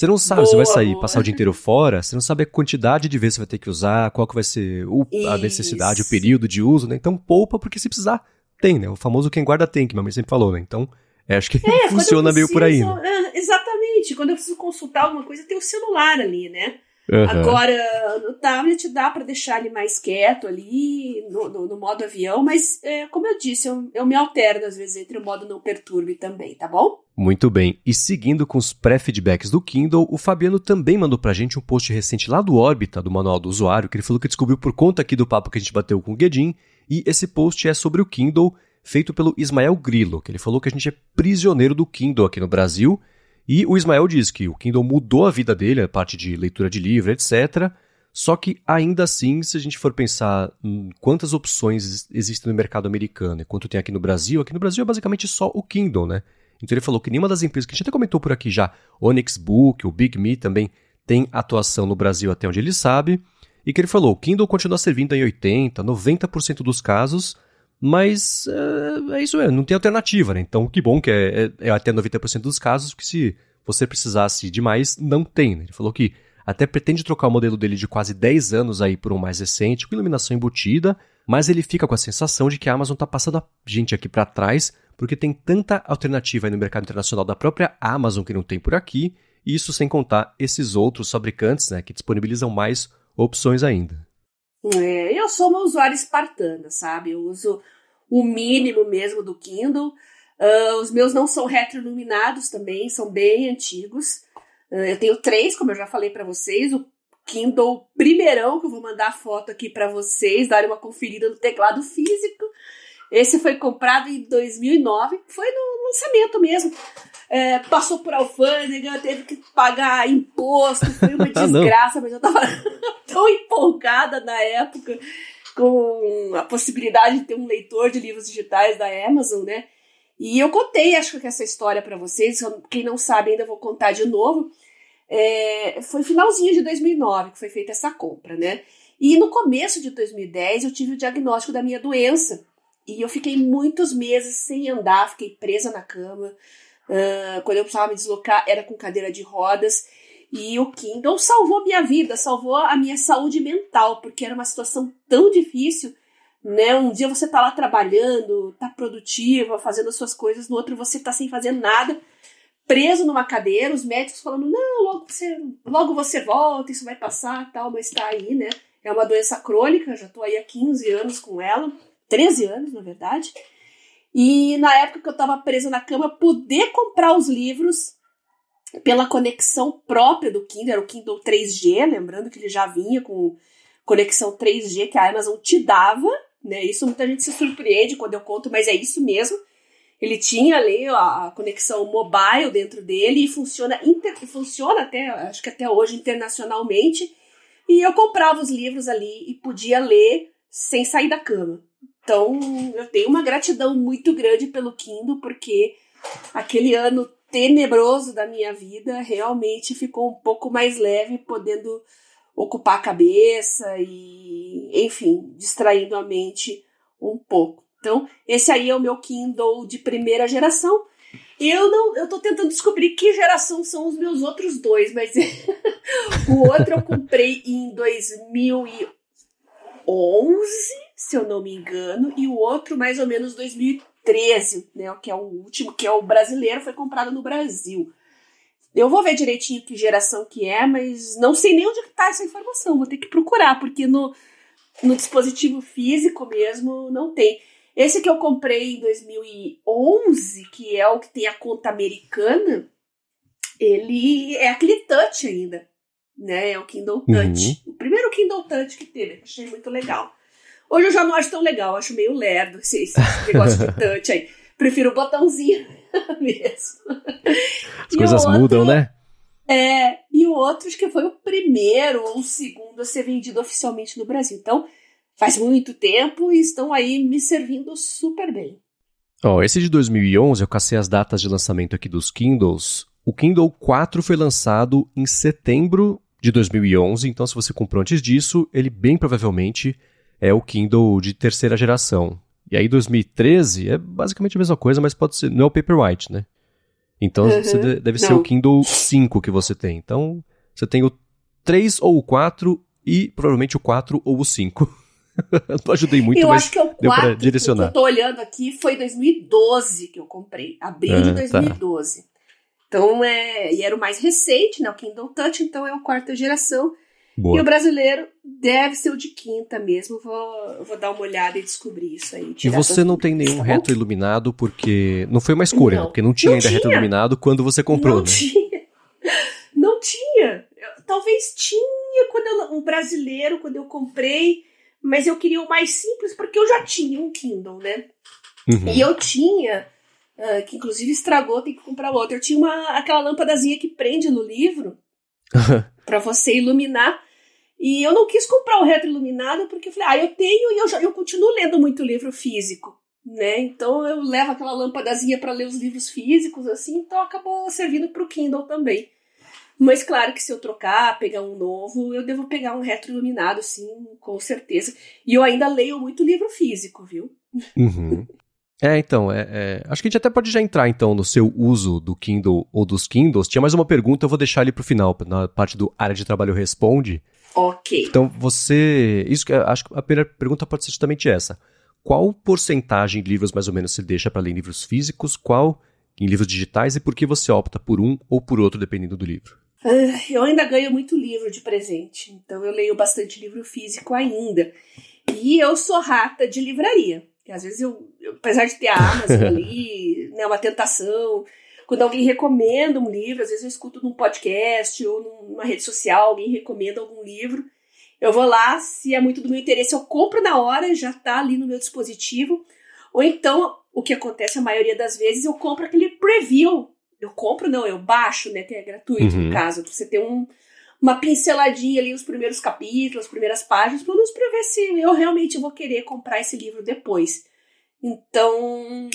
Você não sabe, boa, você vai sair, boa. passar o dia inteiro fora, você não sabe a quantidade de vezes você vai ter que usar, qual que vai ser o, a necessidade, o período de uso, né? Então poupa porque se precisar, tem, né? O famoso quem guarda tem, que minha mãe sempre falou, né? Então, é, acho que é, funciona preciso, meio por aí. Né? É, exatamente. Quando eu preciso consultar alguma coisa, tem o celular ali, né? Uhum. Agora, no tablet dá para deixar ele mais quieto ali, no, no, no modo avião, mas é, como eu disse, eu, eu me alterno às vezes entre o modo não perturbe também, tá bom? Muito bem. E seguindo com os pré-feedbacks do Kindle, o Fabiano também mandou pra gente um post recente lá do Órbita, do Manual do Usuário, que ele falou que descobriu por conta aqui do papo que a gente bateu com o Guedin, e esse post é sobre o Kindle, feito pelo Ismael Grillo, que ele falou que a gente é prisioneiro do Kindle aqui no Brasil, e o Ismael diz que o Kindle mudou a vida dele, a parte de leitura de livro, etc., só que ainda assim, se a gente for pensar em quantas opções existem no mercado americano e quanto tem aqui no Brasil, aqui no Brasil é basicamente só o Kindle, né? Então ele falou que nenhuma das empresas que a gente até comentou por aqui já, Onyx Book, o Big Me também tem atuação no Brasil até onde ele sabe, e que ele falou, o Kindle continua servindo em 80, 90% dos casos, mas é, é, isso, é, não tem alternativa, né? Então que bom que é, é, é até 90% dos casos, que se você precisasse de mais, não tem. Né? Ele falou que até pretende trocar o modelo dele de quase 10 anos aí por um mais recente, com iluminação embutida, mas ele fica com a sensação de que a Amazon está passando a gente aqui para trás porque tem tanta alternativa aí no mercado internacional da própria Amazon que não tem por aqui, e isso sem contar esses outros fabricantes né, que disponibilizam mais opções ainda. É, eu sou uma usuária espartana, sabe? Eu uso o mínimo mesmo do Kindle. Uh, os meus não são retroiluminados também, são bem antigos. Uh, eu tenho três, como eu já falei para vocês. O Kindle primeirão, que eu vou mandar foto aqui para vocês, darem uma conferida no teclado físico. Esse foi comprado em 2009, foi no lançamento mesmo. É, passou por alfândega, teve que pagar imposto, foi uma (laughs) ah, desgraça, mas eu tava (laughs) tão empolgada na época com a possibilidade de ter um leitor de livros digitais da Amazon, né? E eu contei, acho que essa história para vocês, quem não sabe ainda vou contar de novo. É, foi finalzinho de 2009 que foi feita essa compra, né? E no começo de 2010 eu tive o diagnóstico da minha doença, e eu fiquei muitos meses sem andar, fiquei presa na cama. Uh, quando eu precisava me deslocar, era com cadeira de rodas. E o Kindle salvou minha vida, salvou a minha saúde mental, porque era uma situação tão difícil. Né? Um dia você tá lá trabalhando, tá produtiva, fazendo as suas coisas, no outro você tá sem fazer nada, preso numa cadeira, os médicos falando, não, logo você, logo você volta, isso vai passar, tal, mas tá aí, né? É uma doença crônica, já tô aí há 15 anos com ela. 13 anos, na verdade. E na época que eu estava presa na cama, poder comprar os livros pela conexão própria do Kindle, era o Kindle 3G, lembrando que ele já vinha com conexão 3G que a Amazon te dava, né? Isso muita gente se surpreende quando eu conto, mas é isso mesmo. Ele tinha ali a conexão mobile dentro dele e funciona, inter, funciona até, acho que até hoje internacionalmente. E eu comprava os livros ali e podia ler sem sair da cama. Então, eu tenho uma gratidão muito grande pelo Kindle, porque aquele ano tenebroso da minha vida realmente ficou um pouco mais leve, podendo ocupar a cabeça e, enfim, distraindo a mente um pouco. Então, esse aí é o meu Kindle de primeira geração. Eu não, eu tô tentando descobrir que geração são os meus outros dois, mas (laughs) o outro eu comprei em 2011 se eu não me engano, e o outro mais ou menos 2013, né, que é o último, que é o brasileiro, foi comprado no Brasil. Eu vou ver direitinho que geração que é, mas não sei nem onde está essa informação, vou ter que procurar, porque no, no dispositivo físico mesmo não tem. Esse que eu comprei em 2011, que é o que tem a conta americana, ele é aquele touch ainda, né? É o Kindle Touch. Uhum. O primeiro Kindle Touch que teve, achei muito legal. Hoje eu já não acho tão legal, acho meio lerdo esse, esse negócio de (laughs) touch aí. Prefiro o botãozinho (laughs) mesmo. As e coisas outro, mudam, né? É, e o outro acho que foi o primeiro ou o segundo a ser vendido oficialmente no Brasil. Então, faz muito tempo e estão aí me servindo super bem. oh, esse de 2011, eu cacei as datas de lançamento aqui dos Kindles. O Kindle 4 foi lançado em setembro de 2011, então se você comprou antes disso, ele bem provavelmente é o Kindle de terceira geração. E aí 2013 é basicamente a mesma coisa, mas pode ser, não é o Paperwhite, né? Então uhum. deve ser o Kindle 5 que você tem. Então você tem o 3 ou o 4 e provavelmente o 4 ou o 5. não (laughs) ajudei muito, eu mas acho que é o 4 direcionar. que eu tô olhando aqui foi 2012 que eu comprei. Abril ah, de 2012. Tá. Então é. E era o mais recente, né? O Kindle Touch, então é a quarta geração. Boa. E o brasileiro deve ser o de quinta mesmo. Vou, vou dar uma olhada e descobrir isso aí. E você não tem nenhum tá retro iluminado porque. Não foi uma escolha, não. Né? porque não tinha não ainda tinha. retro iluminado quando você comprou, não né? Tinha. Não tinha. Eu, talvez tinha quando eu, um brasileiro, quando eu comprei, mas eu queria o mais simples porque eu já tinha um Kindle, né? Uhum. E eu tinha, uh, que inclusive estragou, tem que comprar outro. Eu tinha uma, aquela lâmpadazinha que prende no livro (laughs) para você iluminar. E eu não quis comprar o retroiluminado porque eu falei, ah, eu tenho e eu, já, eu continuo lendo muito livro físico, né? Então eu levo aquela lâmpadazinha para ler os livros físicos, assim, então acabou servindo para o Kindle também. Mas claro que se eu trocar, pegar um novo, eu devo pegar um retroiluminado, sim, com certeza. E eu ainda leio muito livro físico, viu? Uhum. (laughs) É, então, é, é, acho que a gente até pode já entrar então no seu uso do Kindle ou dos Kindles. Tinha mais uma pergunta, eu vou deixar ali pro final, na parte do área de trabalho responde. Ok. Então, você. Isso que acho que a primeira pergunta pode ser justamente essa. Qual porcentagem de livros mais ou menos você deixa para ler em livros físicos? Qual em livros digitais e por que você opta por um ou por outro, dependendo do livro? Uh, eu ainda ganho muito livro de presente, então eu leio bastante livro físico ainda. E eu sou rata de livraria. Às vezes eu, eu apesar de ter a Amazon (laughs) ali, né, uma tentação, quando alguém recomenda um livro, às vezes eu escuto num podcast ou numa rede social, alguém recomenda algum livro, eu vou lá, se é muito do meu interesse, eu compro na hora, já tá ali no meu dispositivo. Ou então, o que acontece a maioria das vezes, eu compro aquele preview. Eu compro, não, eu baixo, né? Que é gratuito, Uhum. no caso. Você tem um, uma pinceladinha ali, os primeiros capítulos, as primeiras páginas, pelo menos pra ver se eu realmente vou querer comprar esse livro depois. Então,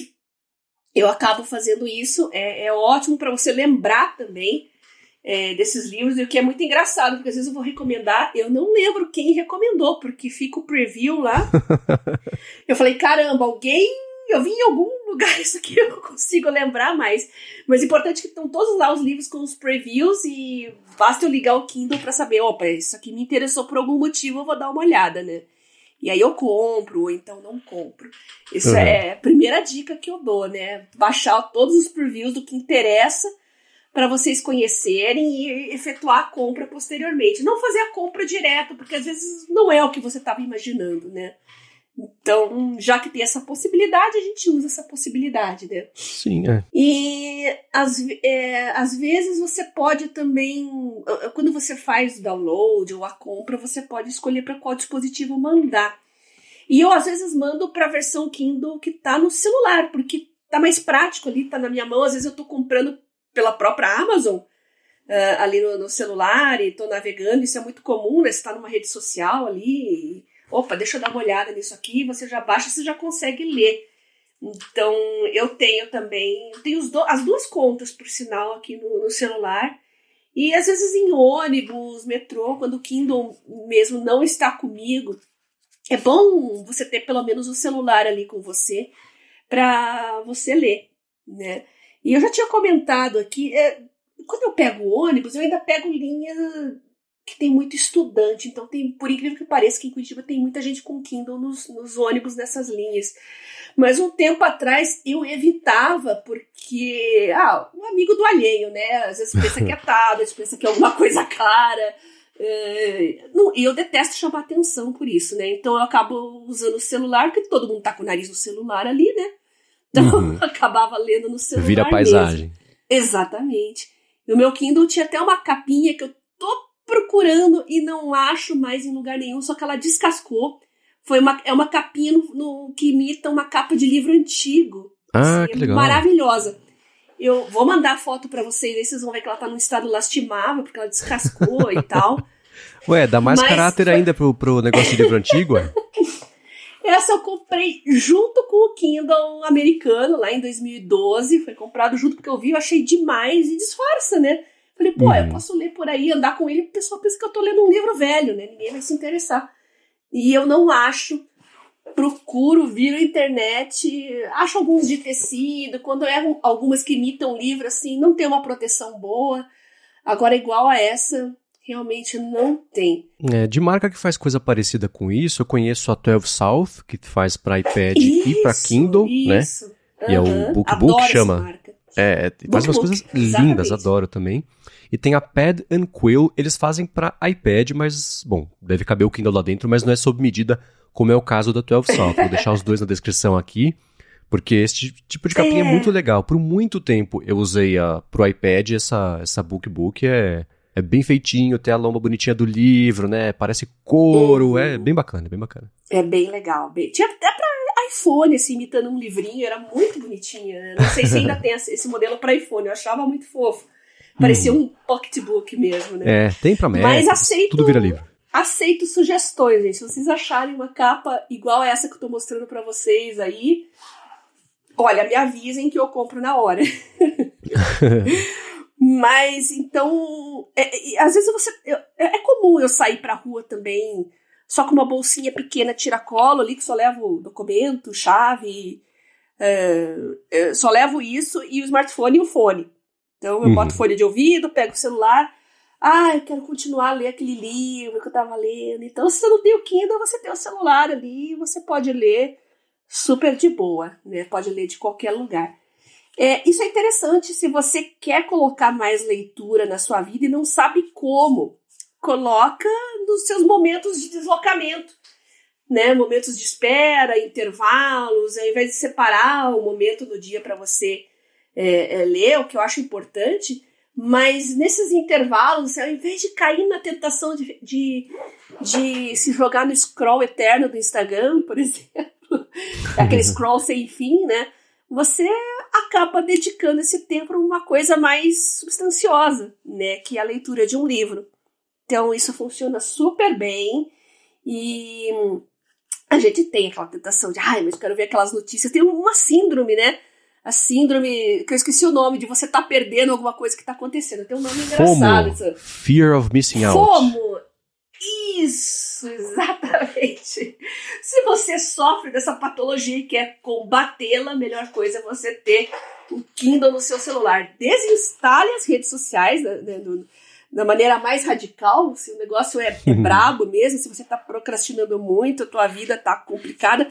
eu acabo fazendo isso. É, é ótimo para você lembrar também é, desses livros, e o que é muito engraçado, porque às vezes eu vou recomendar, eu não lembro quem recomendou, porque fica o preview lá. (laughs) eu falei, caramba, alguém. Eu vi em algum lugar (laughs) isso aqui, eu não consigo lembrar mais. Mas o importante é que estão todos lá os livros com os previews e basta eu ligar o Kindle para saber, opa, isso aqui me interessou por algum motivo, eu vou dar uma olhada, né? E aí eu compro, ou então não compro. Isso Uhum. é a primeira dica que eu dou, né? Baixar todos os previews do que interessa para vocês conhecerem e efetuar a compra posteriormente. Não fazer a compra direto, porque às vezes não é o que você estava imaginando, né? Então, já que tem essa possibilidade, a gente usa essa possibilidade, né? Sim, é. E às, é, às vezes você pode também, quando você faz o download ou a compra, você pode escolher para qual dispositivo mandar. E eu às vezes mando para a versão Kindle que tá no celular, porque tá mais prático ali, tá na minha mão. Às vezes eu tô comprando pela própria Amazon ah, ali no, no celular e tô navegando. Isso é muito comum, né? Você tá numa rede social ali. Opa, deixa eu dar uma olhada nisso aqui. Você já baixa, você já consegue ler. Então, eu tenho também, eu tenho do- as duas contas, por sinal, aqui no, no celular. E às vezes em ônibus, metrô, quando o Kindle mesmo não está comigo, é bom você ter pelo menos o celular ali com você para você ler, né? E eu já tinha comentado aqui, é, quando eu pego ônibus, eu ainda pego linha que tem muito estudante, então tem, por incrível que pareça, que em Curitiba tem muita gente com Kindle nos, nos ônibus nessas linhas. Mas um tempo atrás eu evitava, porque, ah, um amigo do alheio, né? Às vezes pensa que é (laughs) tablet, pensa que é alguma coisa cara. É, não, e eu detesto chamar atenção por isso, né? Então eu acabo usando o celular, porque todo mundo tá com o nariz no celular ali, né? Então Uhum. eu (laughs) acabava lendo no celular. Vira mesmo. paisagem. Exatamente. E o meu Kindle tinha até uma capinha que eu tô procurando e não acho mais em lugar nenhum, só que ela descascou. Foi uma, é uma capinha no, no- que imita uma capa de livro antigo. Ah, Assim, que legal. Maravilhosa. Eu vou mandar a foto pra vocês, aí vocês vão ver que ela tá num estado lastimável, porque ela descascou e (laughs) tal. Ué, dá mais Mas caráter ainda pro, pro negócio de livro antigo, é? (laughs) Essa eu comprei junto com o Kindle americano, lá em 2012. Foi comprado junto porque eu vi, eu achei demais e disfarça, né? Falei, pô, Uhum. eu posso ler por aí, andar com ele, o pessoal pensa que eu tô lendo um livro velho, né? Ninguém vai se interessar. E eu não acho. Procuro, viro a internet, acho alguns de tecido, quando é algumas que imitam livro, assim, não tem uma proteção boa. Agora, igual a essa, realmente não tem. É, de marca que faz coisa parecida com isso, eu conheço a 12 South, que faz para iPad e para Isso, Kindle, né? isso. E é o. BookBook essa chama. É, faz umas coisas lindas, adoro também. E tem a Pad and Quill, eles fazem para iPad, mas, bom, deve caber o Kindle lá dentro, mas não é sob medida, como é o caso da 12 Soft. Vou deixar os dois na descrição aqui, porque esse tipo de capinha é, é muito legal. Por muito tempo eu usei a, pro iPad essa, essa Bookbook, é, é bem feitinho, tem a lomba bonitinha do livro, né? Parece couro, uhum. é bem bacana, bem bacana. É bem legal. Bem... Tinha até pra iPhone, assim, imitando um livrinho, era muito bonitinha. Né? Não sei se ainda (laughs) tem esse modelo para iPhone, eu achava muito fofo. Parecia hum. um pocketbook mesmo, né? É, tem pra Mac, Mas aceito, tudo vira livro. Aceito sugestões, gente. Se vocês acharem uma capa igual a essa que eu tô mostrando para vocês aí, olha, me avisem que eu compro na hora. (laughs) Mas, então, é, é, às vezes você. É, é comum eu sair pra rua também só com uma bolsinha pequena tiracolo ali, que só levo documento, chave, é, só levo isso e o smartphone e o fone. Então eu uhum. boto fone de ouvido, pego o celular, ah, eu quero continuar a ler aquele livro que eu tava lendo. Então, se você não tem o Kindle, você tem o celular ali, você pode ler super de boa, né? Pode ler de qualquer lugar. É, isso é interessante se você quer colocar mais leitura na sua vida e não sabe como coloca nos seus momentos de deslocamento, né? Momentos de espera, intervalos, ao invés de separar o momento do dia para você é, é, ler, o que eu acho importante, mas nesses intervalos, ao invés de cair na tentação de, de, de se jogar no scroll eterno do Instagram, (laughs) por exemplo, aquele scroll sem fim, né? Você acaba dedicando esse tempo a uma coisa mais substanciosa, né? Que é a leitura de um livro. Então isso funciona super bem e a gente tem aquela tentação de, ai, mas eu quero ver aquelas notícias. Tem uma síndrome, né? A síndrome, que eu esqueci o nome, de você tá perdendo alguma coisa que tá acontecendo. Tem um nome engraçado. FOMO, Fear of Missing Out. FOMO! Isso, exatamente. Se você sofre dessa patologia e quer combatê-la, a melhor coisa é você ter o Kindle no seu celular. Desinstale as redes sociais né, né do, da maneira mais radical, se o negócio é, é brabo mesmo, se você está procrastinando muito, a tua vida está complicada,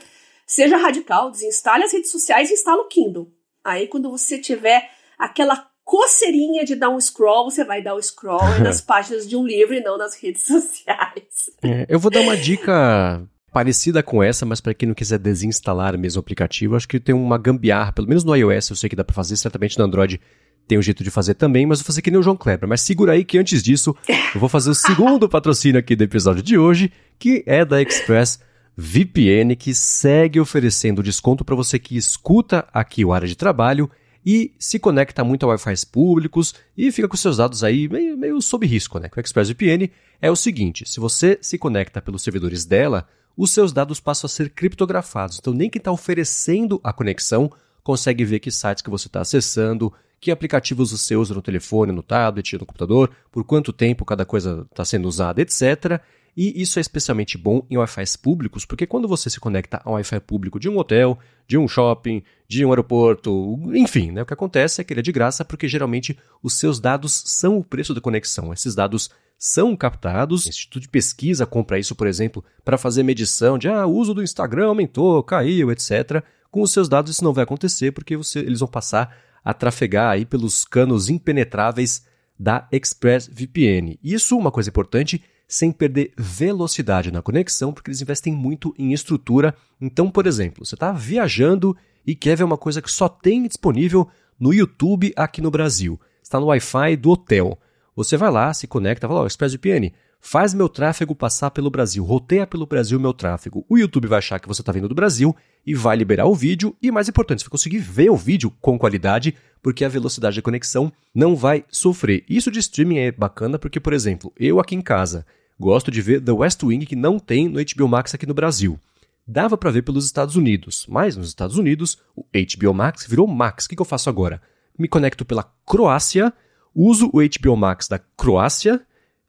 seja radical, desinstale as redes sociais e instala o Kindle. Aí quando você tiver aquela coceirinha de dar um scroll, você vai dar o um scroll (laughs) nas páginas de um livro e não nas redes (laughs) sociais. É, eu vou dar uma dica parecida com essa, mas para quem não quiser desinstalar mesmo o aplicativo, acho que tem uma gambiarra, pelo menos no iOS eu sei que dá para fazer, certamente no Android tem um jeito de fazer também, mas vou fazer que nem o João Kleber. Mas segura aí que antes disso, eu vou fazer o segundo (laughs) patrocínio aqui do episódio de hoje, que é da Express VPN, que segue oferecendo desconto para você que escuta aqui o área de trabalho e se conecta muito a Wi-Fi públicos e fica com seus dados aí meio, meio sob risco, né? Com o ExpressVPN é o seguinte, se você se conecta pelos servidores dela, os seus dados passam a ser criptografados. Então nem quem está oferecendo a conexão consegue ver que sites que você está acessando, que aplicativos você usa no telefone, no tablet, no computador, por quanto tempo cada coisa está sendo usada, etc. E isso é especialmente bom em Wi-Fi públicos, porque quando você se conecta ao Wi-Fi público de um hotel, de um shopping, de um aeroporto, enfim, né, o que acontece é que ele é de graça porque geralmente os seus dados são o preço da conexão. Esses dados são captados. O Instituto de Pesquisa compra isso, por exemplo, para fazer medição de ah, o uso do Instagram aumentou, caiu, etc. Com os seus dados isso não vai acontecer porque você, eles vão passar a trafegar aí pelos canos impenetráveis da ExpressVPN. Isso, uma coisa importante, sem perder velocidade na conexão, porque eles investem muito em estrutura. Então, por exemplo, você está viajando e quer ver uma coisa que só tem disponível no YouTube aqui no Brasil. Está no Wi-Fi do hotel. Você vai lá, se conecta, fala, ó, oh, ExpressVPN, faz meu tráfego passar pelo Brasil, roteia pelo Brasil meu tráfego. O YouTube vai achar que você está vindo do Brasil e vai liberar o vídeo e, mais importante, você vai conseguir ver o vídeo com qualidade, porque a velocidade de conexão não vai sofrer. Isso de streaming é bacana porque, por exemplo, eu aqui em casa gosto de ver The West Wing que não tem no HBO Max aqui no Brasil. Dava para ver pelos Estados Unidos, mas nos Estados Unidos o HBO Max virou Max. O que, que eu faço agora? Me conecto pela Croácia, uso o HBO Max da Croácia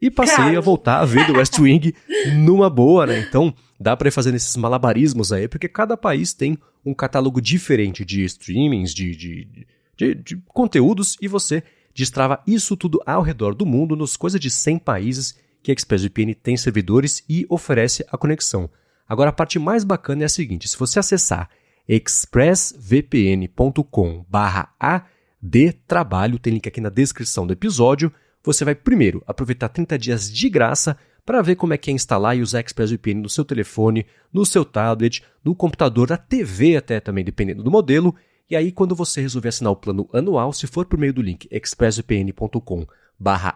e passei Cara. a voltar a ver do West Wing numa boa, né? Então, dá para ir fazendo esses malabarismos aí, porque cada país tem um catálogo diferente de streamings, de, de, de, de conteúdos, e você destrava isso tudo ao redor do mundo, nos coisas de 100 países que a ExpressVPN tem servidores e oferece a conexão. Agora, a parte mais bacana é a seguinte: se você acessar expressvpn.com/adbl, AD Trabalho, tem link aqui na descrição do episódio. Você vai primeiro aproveitar 30 dias de graça para ver como é que é instalar e usar ExpressVPN no seu telefone, no seu tablet, no computador, na TV até também, dependendo do modelo. E aí, quando você resolver assinar o plano anual, se for por meio do link expressvpn.com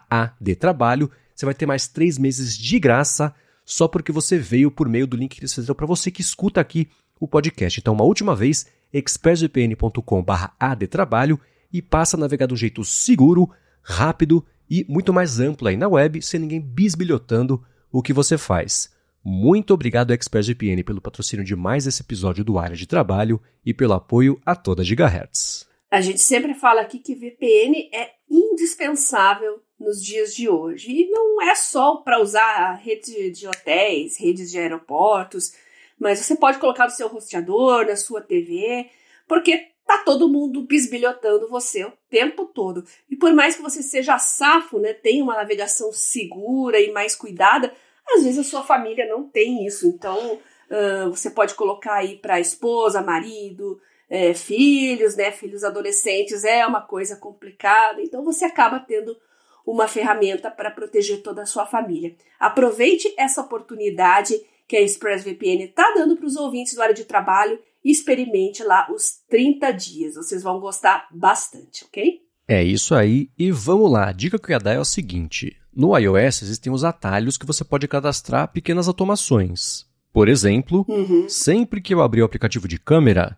adtrabalho, você vai ter mais três meses de graça só porque você veio por meio do link que eles fizeram para você que escuta aqui o podcast. Então, uma última vez, expressvpn.com adtrabalho e passa a navegar de um jeito seguro, rápido e muito mais amplo aí na web, sem ninguém bisbilhotando o que você faz. Muito obrigado, ExpressVPN, pelo patrocínio de mais esse episódio do Área de Trabalho e pelo apoio a toda Gigahertz. A gente sempre fala aqui que VPN é indispensável nos dias de hoje. E não é só para usar redes de hotéis, redes de aeroportos, mas você pode colocar no seu roteador, na sua TV, porque tá todo mundo bisbilhotando você o tempo todo. E por mais que você seja safo, né, tenha uma navegação segura e mais cuidada, às vezes a sua família não tem isso. Então, uh, você pode colocar aí para esposa, marido, é, filhos, né, filhos adolescentes, é uma coisa complicada. Então, você acaba tendo uma ferramenta para proteger toda a sua família. Aproveite essa oportunidade que a ExpressVPN está dando para os ouvintes do área de trabalho experimente lá os 30 dias. Vocês vão gostar bastante, ok? É isso aí. E vamos lá. A dica que eu ia dar é o seguinte: no iOS existem os atalhos que você pode cadastrar pequenas automações. Por exemplo, uhum. sempre que eu abrir o aplicativo de câmera,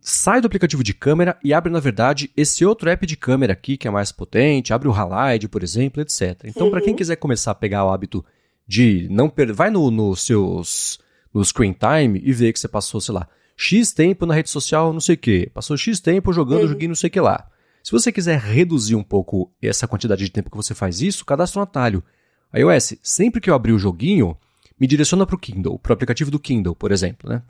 sai do aplicativo de câmera e abre, na verdade, esse outro app de câmera aqui, que é mais potente, abre o Halide, por exemplo, etc. Então, uhum. para quem quiser começar a pegar o hábito de não perder, vai no, no seus no screen time e ver que você passou, sei lá, X tempo na rede social, não sei o que, passou X tempo jogando uhum. joguinho não sei o que lá. Se você quiser reduzir um pouco essa quantidade de tempo que você faz isso, cadastra um atalho. iOS, sempre que eu abrir o joguinho, me direciona para o Kindle, para o aplicativo do Kindle, por exemplo, né?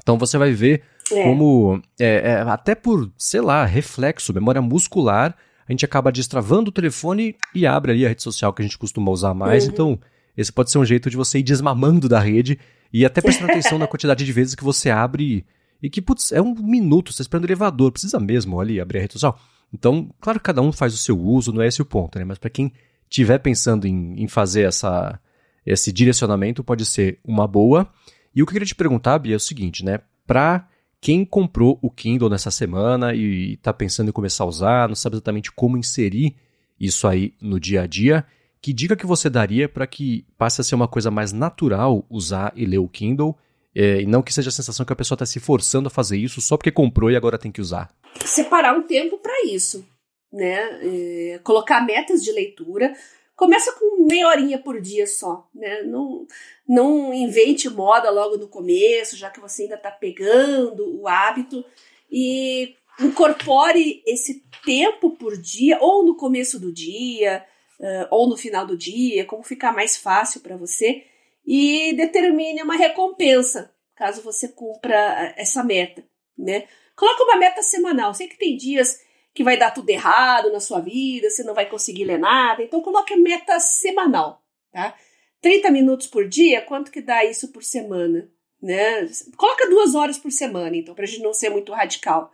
Então você vai ver é. como, é, é, até por, sei lá, reflexo, memória muscular, a gente acaba destravando o telefone e abre ali a rede social que a gente costuma usar mais. Uhum. Então, esse pode ser um jeito de você ir desmamando da rede e até prestando atenção na quantidade de vezes que você abre. E que, putz, é um minuto, você está esperando o elevador, precisa mesmo ali abrir a rede social. Então, claro que cada um faz o seu uso, não é esse o ponto, né? Mas para quem estiver pensando em, em fazer essa, esse direcionamento, pode ser uma boa. E o que eu queria te perguntar, Bia, é o seguinte, né? Para quem comprou o Kindle nessa semana e está pensando em começar a usar, não sabe exatamente como inserir isso aí no dia a dia, que dica que você daria para que passe a ser uma coisa mais natural usar e ler o Kindle é, e não que seja a sensação que a pessoa está se forçando a fazer isso só porque comprou e agora tem que usar? Separar um tempo para isso, né? É, colocar metas de leitura. Começa com meia horinha por dia só, né? Não, não invente moda logo no começo, já que você ainda está pegando o hábito. E incorpore esse tempo por dia, ou no começo do dia, uh, ou no final do dia, como ficar mais fácil para você, e determine uma recompensa caso você cumpra essa meta, né? Coloca uma meta semanal. Sei que tem dias que vai dar tudo errado na sua vida, você não vai conseguir ler nada, então coloque meta semanal, tá? 30 minutos por dia, quanto que dá isso por semana? Né? Coloca duas horas por semana, então, para a gente não ser muito radical.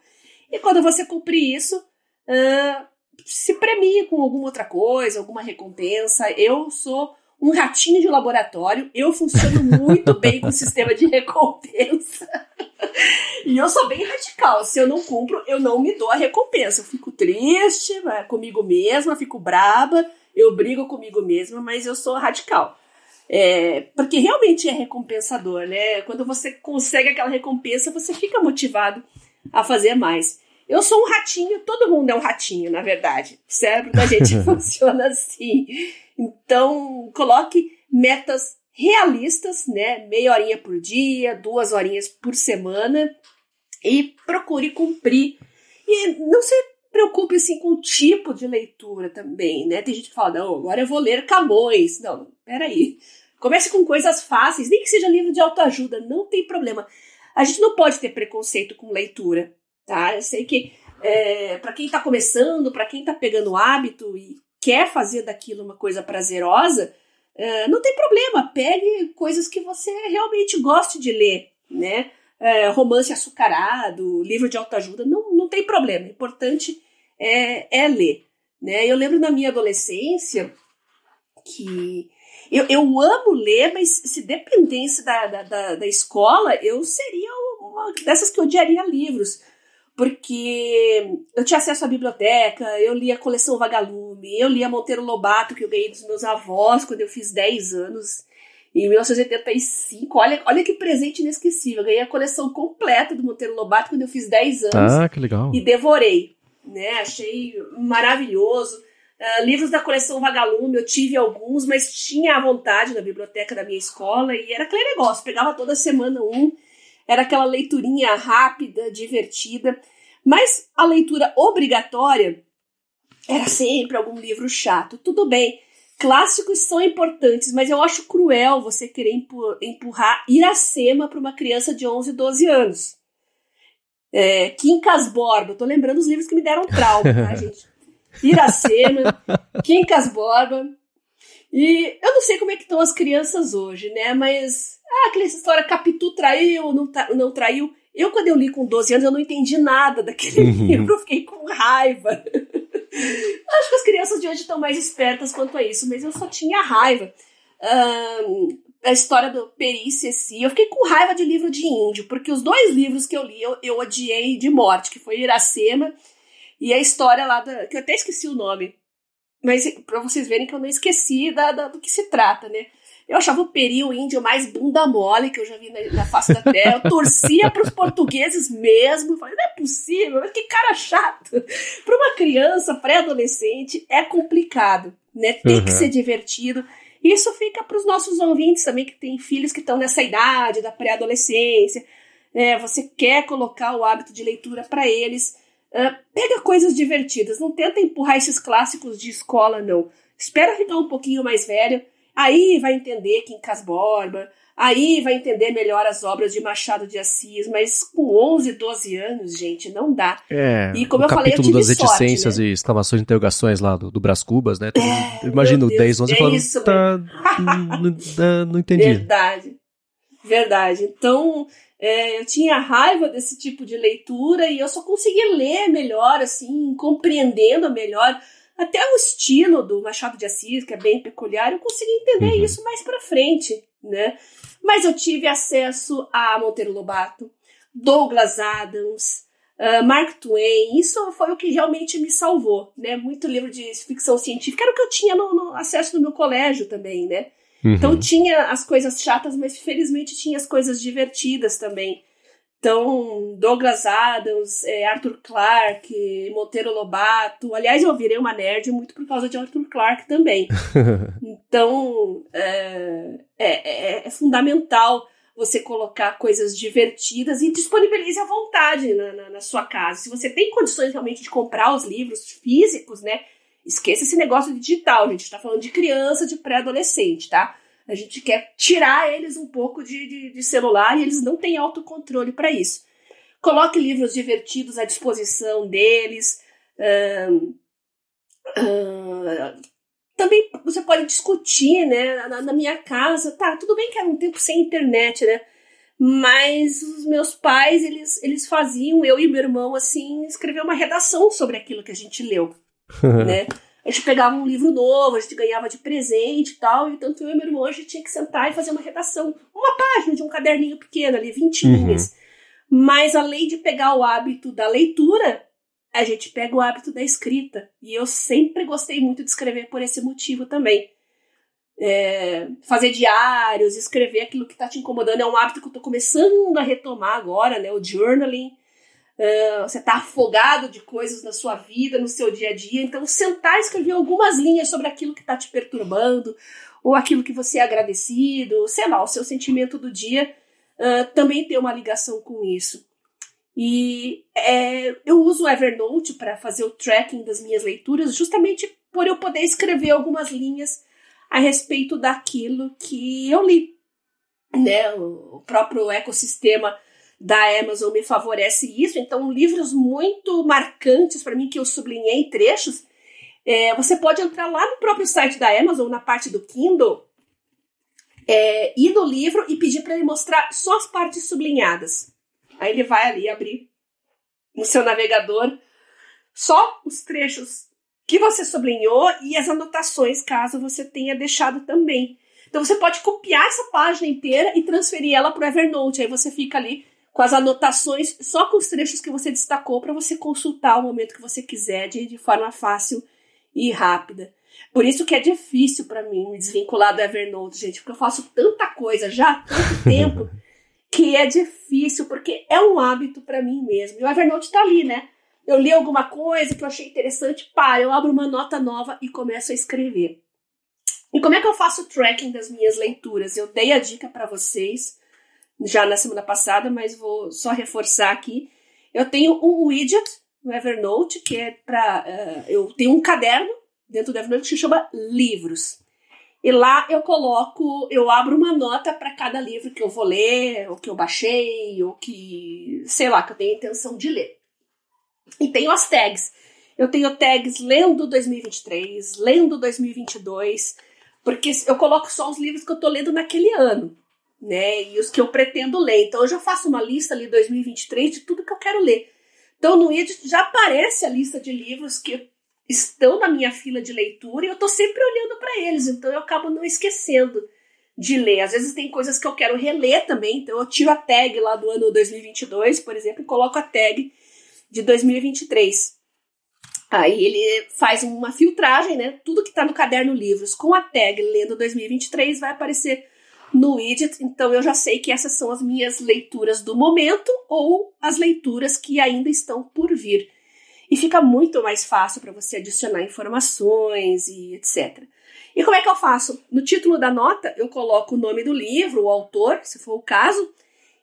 E quando você cumprir isso, uh, se premie com alguma outra coisa, alguma recompensa. Eu sou um ratinho de laboratório, eu funciono muito bem com o sistema de recompensa. e eu sou bem radical. Se eu não cumpro, eu não me dou a recompensa. Eu fico triste né, comigo mesma, fico braba, eu brigo comigo mesma, mas eu sou radical. É, porque realmente é recompensador, né? Quando você consegue aquela recompensa, você fica motivado a fazer mais. Eu sou um ratinho, todo mundo é um ratinho, na verdade. O cérebro da gente (laughs) funciona assim. Então, coloque metas realistas, né? Meia horinha por dia, duas horinhas por semana e procure cumprir. E não se preocupe assim com o tipo de leitura também, né? Tem gente que fala, não, agora eu vou ler Camões. Não, peraí. Comece com coisas fáceis, nem que seja livro de autoajuda, não tem problema. A gente não pode ter preconceito com leitura tá? Eu sei que é, para quem está começando, para quem está pegando o hábito e quer fazer daquilo uma coisa prazerosa, é, não tem problema, pegue coisas que você realmente goste de ler, né? é, romance açucarado, livro de autoajuda, não, não tem problema. O importante é, é ler. Né? Eu lembro na minha adolescência que eu, eu amo ler, mas se dependesse da, da, da, da escola, eu seria uma dessas que odiaria livros porque eu tinha acesso à biblioteca, eu lia a coleção Vagalume, eu lia Monteiro Lobato, que eu ganhei dos meus avós quando eu fiz 10 anos, em 1985. Olha, olha que presente inesquecível. Eu ganhei a coleção completa do Monteiro Lobato quando eu fiz 10 anos. Ah, que legal. E devorei. Né? Achei maravilhoso. Uh, livros da coleção Vagalume, eu tive alguns, mas tinha à vontade na biblioteca da minha escola e era aquele negócio. Pegava toda semana um era aquela leiturinha rápida, divertida. Mas a leitura obrigatória era sempre algum livro chato. Tudo bem, clássicos são importantes, mas eu acho cruel você querer empurrar Iracema para uma criança de 11, 12 anos. É, Quincas Borba, tô lembrando os livros que me deram trauma, tá, (laughs) gente? Iracema, Quincas Borba. E eu não sei como é que estão as crianças hoje, né? Mas ah, aquela história Capitu traiu ou não, não traiu. Eu, quando eu li com 12 anos, eu não entendi nada daquele uhum. livro, eu fiquei com raiva. (laughs) Acho que as crianças de hoje estão mais espertas quanto a isso, mas eu só tinha raiva. Um, a história do Peri e Ceci, eu fiquei com raiva de livro de índio, porque os dois livros que eu li eu, eu odiei de morte, que foi Iracema e a história lá da. que eu até esqueci o nome. Mas para vocês verem que eu não esqueci da, da, do que se trata, né? Eu achava o Peri o índio mais bunda mole que eu já vi na, na face da terra. Eu torcia para os portugueses mesmo. Eu falei, não é possível, mas que cara chato. Para uma criança pré-adolescente é complicado, né? Tem uhum. que ser divertido. Isso fica para os nossos ouvintes também que têm filhos que estão nessa idade da pré-adolescência. É, você quer colocar o hábito de leitura para eles. Uh, pega coisas divertidas. Não tenta empurrar esses clássicos de escola, não. Espera ficar um pouquinho mais velho Aí vai entender Quincas Borba, aí vai entender melhor as obras de Machado de Assis, mas com 11, 12 anos, gente, não dá. É, e como eu falei, eu tive das reticências né? e exclamações de interrogações lá do, do Brás Cubas, né? É, imagino 10, 11 é falando, isso, tá, não, não entendi. (laughs) Verdade, verdade. Então, é, eu tinha raiva desse tipo de leitura e eu só consegui ler melhor, assim, compreendendo melhor até o estilo do Machado de Assis, que é bem peculiar, eu consegui entender uhum. isso mais para frente, né? Mas eu tive acesso a Monteiro Lobato, Douglas Adams, uh, Mark Twain. Isso foi o que realmente me salvou, né? Muito livro de ficção científica era o que eu tinha no, no acesso no meu colégio também, né? Uhum. Então tinha as coisas chatas, mas felizmente tinha as coisas divertidas também. Então, Douglas Adams, é, Arthur Clarke, Monteiro Lobato. Aliás, eu virei uma nerd muito por causa de Arthur Clarke também. (laughs) então, é, é, é, é, fundamental você colocar coisas divertidas e disponibilize à vontade na, na, na, sua casa. Se você tem condições realmente de comprar os livros físicos, né? Esqueça esse negócio de digital, a gente está falando de criança, de pré-adolescente, tá? A gente quer tirar eles um pouco de, de, de celular e eles não têm autocontrole para isso. Coloque livros divertidos à disposição deles. também você pode discutir, né? Na, na, minha casa, tá, tudo bem que era um tempo sem internet, né? Mas os meus pais, eles, eles faziam, eu e meu irmão, assim, escrever uma redação sobre aquilo que a gente leu, (laughs) né? a gente pegava um livro novo, a gente ganhava de presente e tal, e tanto eu e meu irmão a gente tinha que sentar e fazer uma redação, uma página de um caderninho pequeno ali, 20 uhum. linhas. Mas além de pegar o hábito da leitura, a gente pega o hábito da escrita. E eu sempre gostei muito de escrever por esse motivo também. É, fazer diários, escrever aquilo que está te incomodando é um hábito que eu estou começando a retomar agora, né? O journaling. Uh, você está afogado de coisas na sua vida, no seu dia a dia. Então, sentar e escrever algumas linhas sobre aquilo que está te perturbando, ou aquilo que você é agradecido, sei lá, o seu sentimento do dia, uh, também tem uma ligação com isso. E é, eu uso o Evernote para fazer o tracking das minhas leituras, justamente por eu poder escrever algumas linhas a respeito daquilo que eu li. Né? O próprio ecossistema da Amazon me favorece isso. Então, livros muito marcantes para mim que eu sublinhei trechos. É, você pode entrar lá no próprio site da Amazon, na parte do Kindle, é, ir no livro e pedir para ele mostrar só as partes sublinhadas. Aí ele vai ali abrir no seu navegador só os trechos que você sublinhou e as anotações, caso você tenha deixado também. Então você pode copiar essa página inteira e transferir ela para o Evernote. Aí você fica ali com as anotações, só com os trechos que você destacou para você consultar o momento que você quiser de, de forma fácil e rápida. Por isso que é difícil para mim me desvincular do Evernote, gente, porque eu faço tanta coisa já há tanto (laughs) tempo que é difícil, porque é um hábito para mim mesmo. E o Evernote tá ali, né? Eu li alguma coisa que eu achei interessante, pá, eu abro uma nota nova e começo a escrever. E como é que eu faço o tracking das minhas leituras? Eu dei a dica para vocês já na semana passada, mas vou só reforçar aqui. Eu tenho um widget no Evernote que é para uh, eu tenho um caderno dentro do Evernote que chama livros. E lá eu coloco, eu abro uma nota para cada livro que eu vou ler, ou que eu baixei, ou que, sei lá, que eu tenho intenção de ler. E tenho as tags. Eu tenho tags lendo 2023, lendo 2022, porque eu coloco só os livros que eu tô lendo naquele ano, né? E os que eu pretendo ler. Então eu já faço uma lista ali 2023 de tudo que eu quero ler. Então no Edit já aparece a lista de livros que estão na minha fila de leitura e eu tô sempre olhando para eles, então eu acabo não esquecendo de ler. Às vezes tem coisas que eu quero reler também, então eu tiro a tag lá do ano 2022, por exemplo, e coloco a tag de 2023. Aí ele faz uma filtragem, né? Tudo que está no caderno livros com a tag lendo 2023 vai aparecer no widget, então eu já sei que essas são as minhas leituras do momento ou as leituras que ainda estão por vir. E fica muito mais fácil para você adicionar informações e etc. E como é que eu faço? No título da nota, eu coloco o nome do livro, o autor, se for o caso,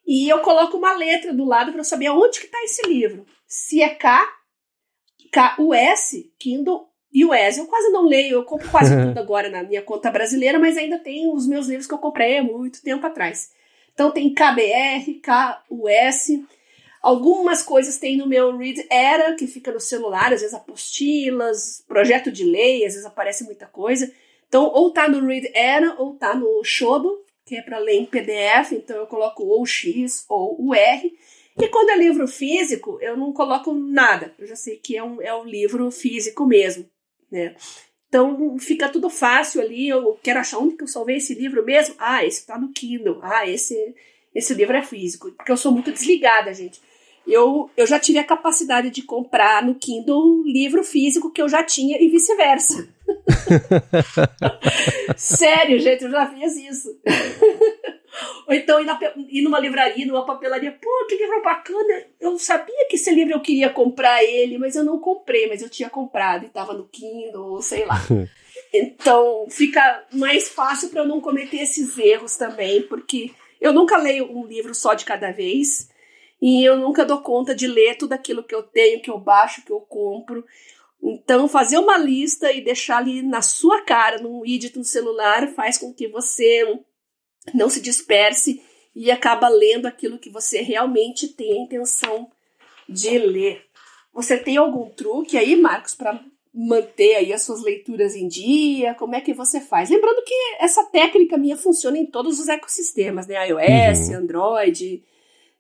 e eu coloco uma letra do lado para saber onde que está esse livro. Se é K, K-U-S, Kindle US. Eu quase não leio, eu compro quase (laughs) tudo agora na minha conta brasileira, mas ainda tem os meus livros que eu comprei há muito tempo atrás. Então tem KBR, KUS. Algumas coisas tem no meu Read Era, que fica no celular, às vezes apostilas, projeto de lei, às vezes aparece muita coisa. Então, ou tá no Read Era, ou tá no Shodo, que é para ler em PDF, então eu coloco ou X ou o R. E quando é livro físico, eu não coloco nada. Eu já sei que é um, é um livro físico mesmo, né? Então fica tudo fácil ali. Eu quero achar onde que eu salvei esse livro mesmo. Ah, esse tá no Kindle. Ah, esse, esse livro é físico. Porque eu sou muito desligada, gente. Eu, eu já tive a capacidade de comprar no Kindle livro físico que eu já tinha e vice-versa. (laughs) (laughs) Sério, gente, eu já fiz isso. (laughs) Ou então ir, na, ir numa livraria, numa papelaria, pô, que livro bacana. Eu sabia que esse livro eu queria comprar ele, mas eu não comprei, mas eu tinha comprado e estava no Kindle, sei lá. (laughs) Então fica mais fácil para eu não cometer esses erros também, porque eu nunca leio um livro só de cada vez e eu nunca dou conta de ler tudo aquilo que eu tenho, que eu baixo, que eu compro. Então, fazer uma lista e deixar ali na sua cara, num widget no celular, faz com que você não se disperse e acaba lendo aquilo que você realmente tem a intenção de ler. Você tem algum truque aí, Marcos, para manter aí as suas leituras em dia? Como é que você faz? Lembrando que essa técnica minha funciona em todos os ecossistemas, né? iOS, uhum. Android,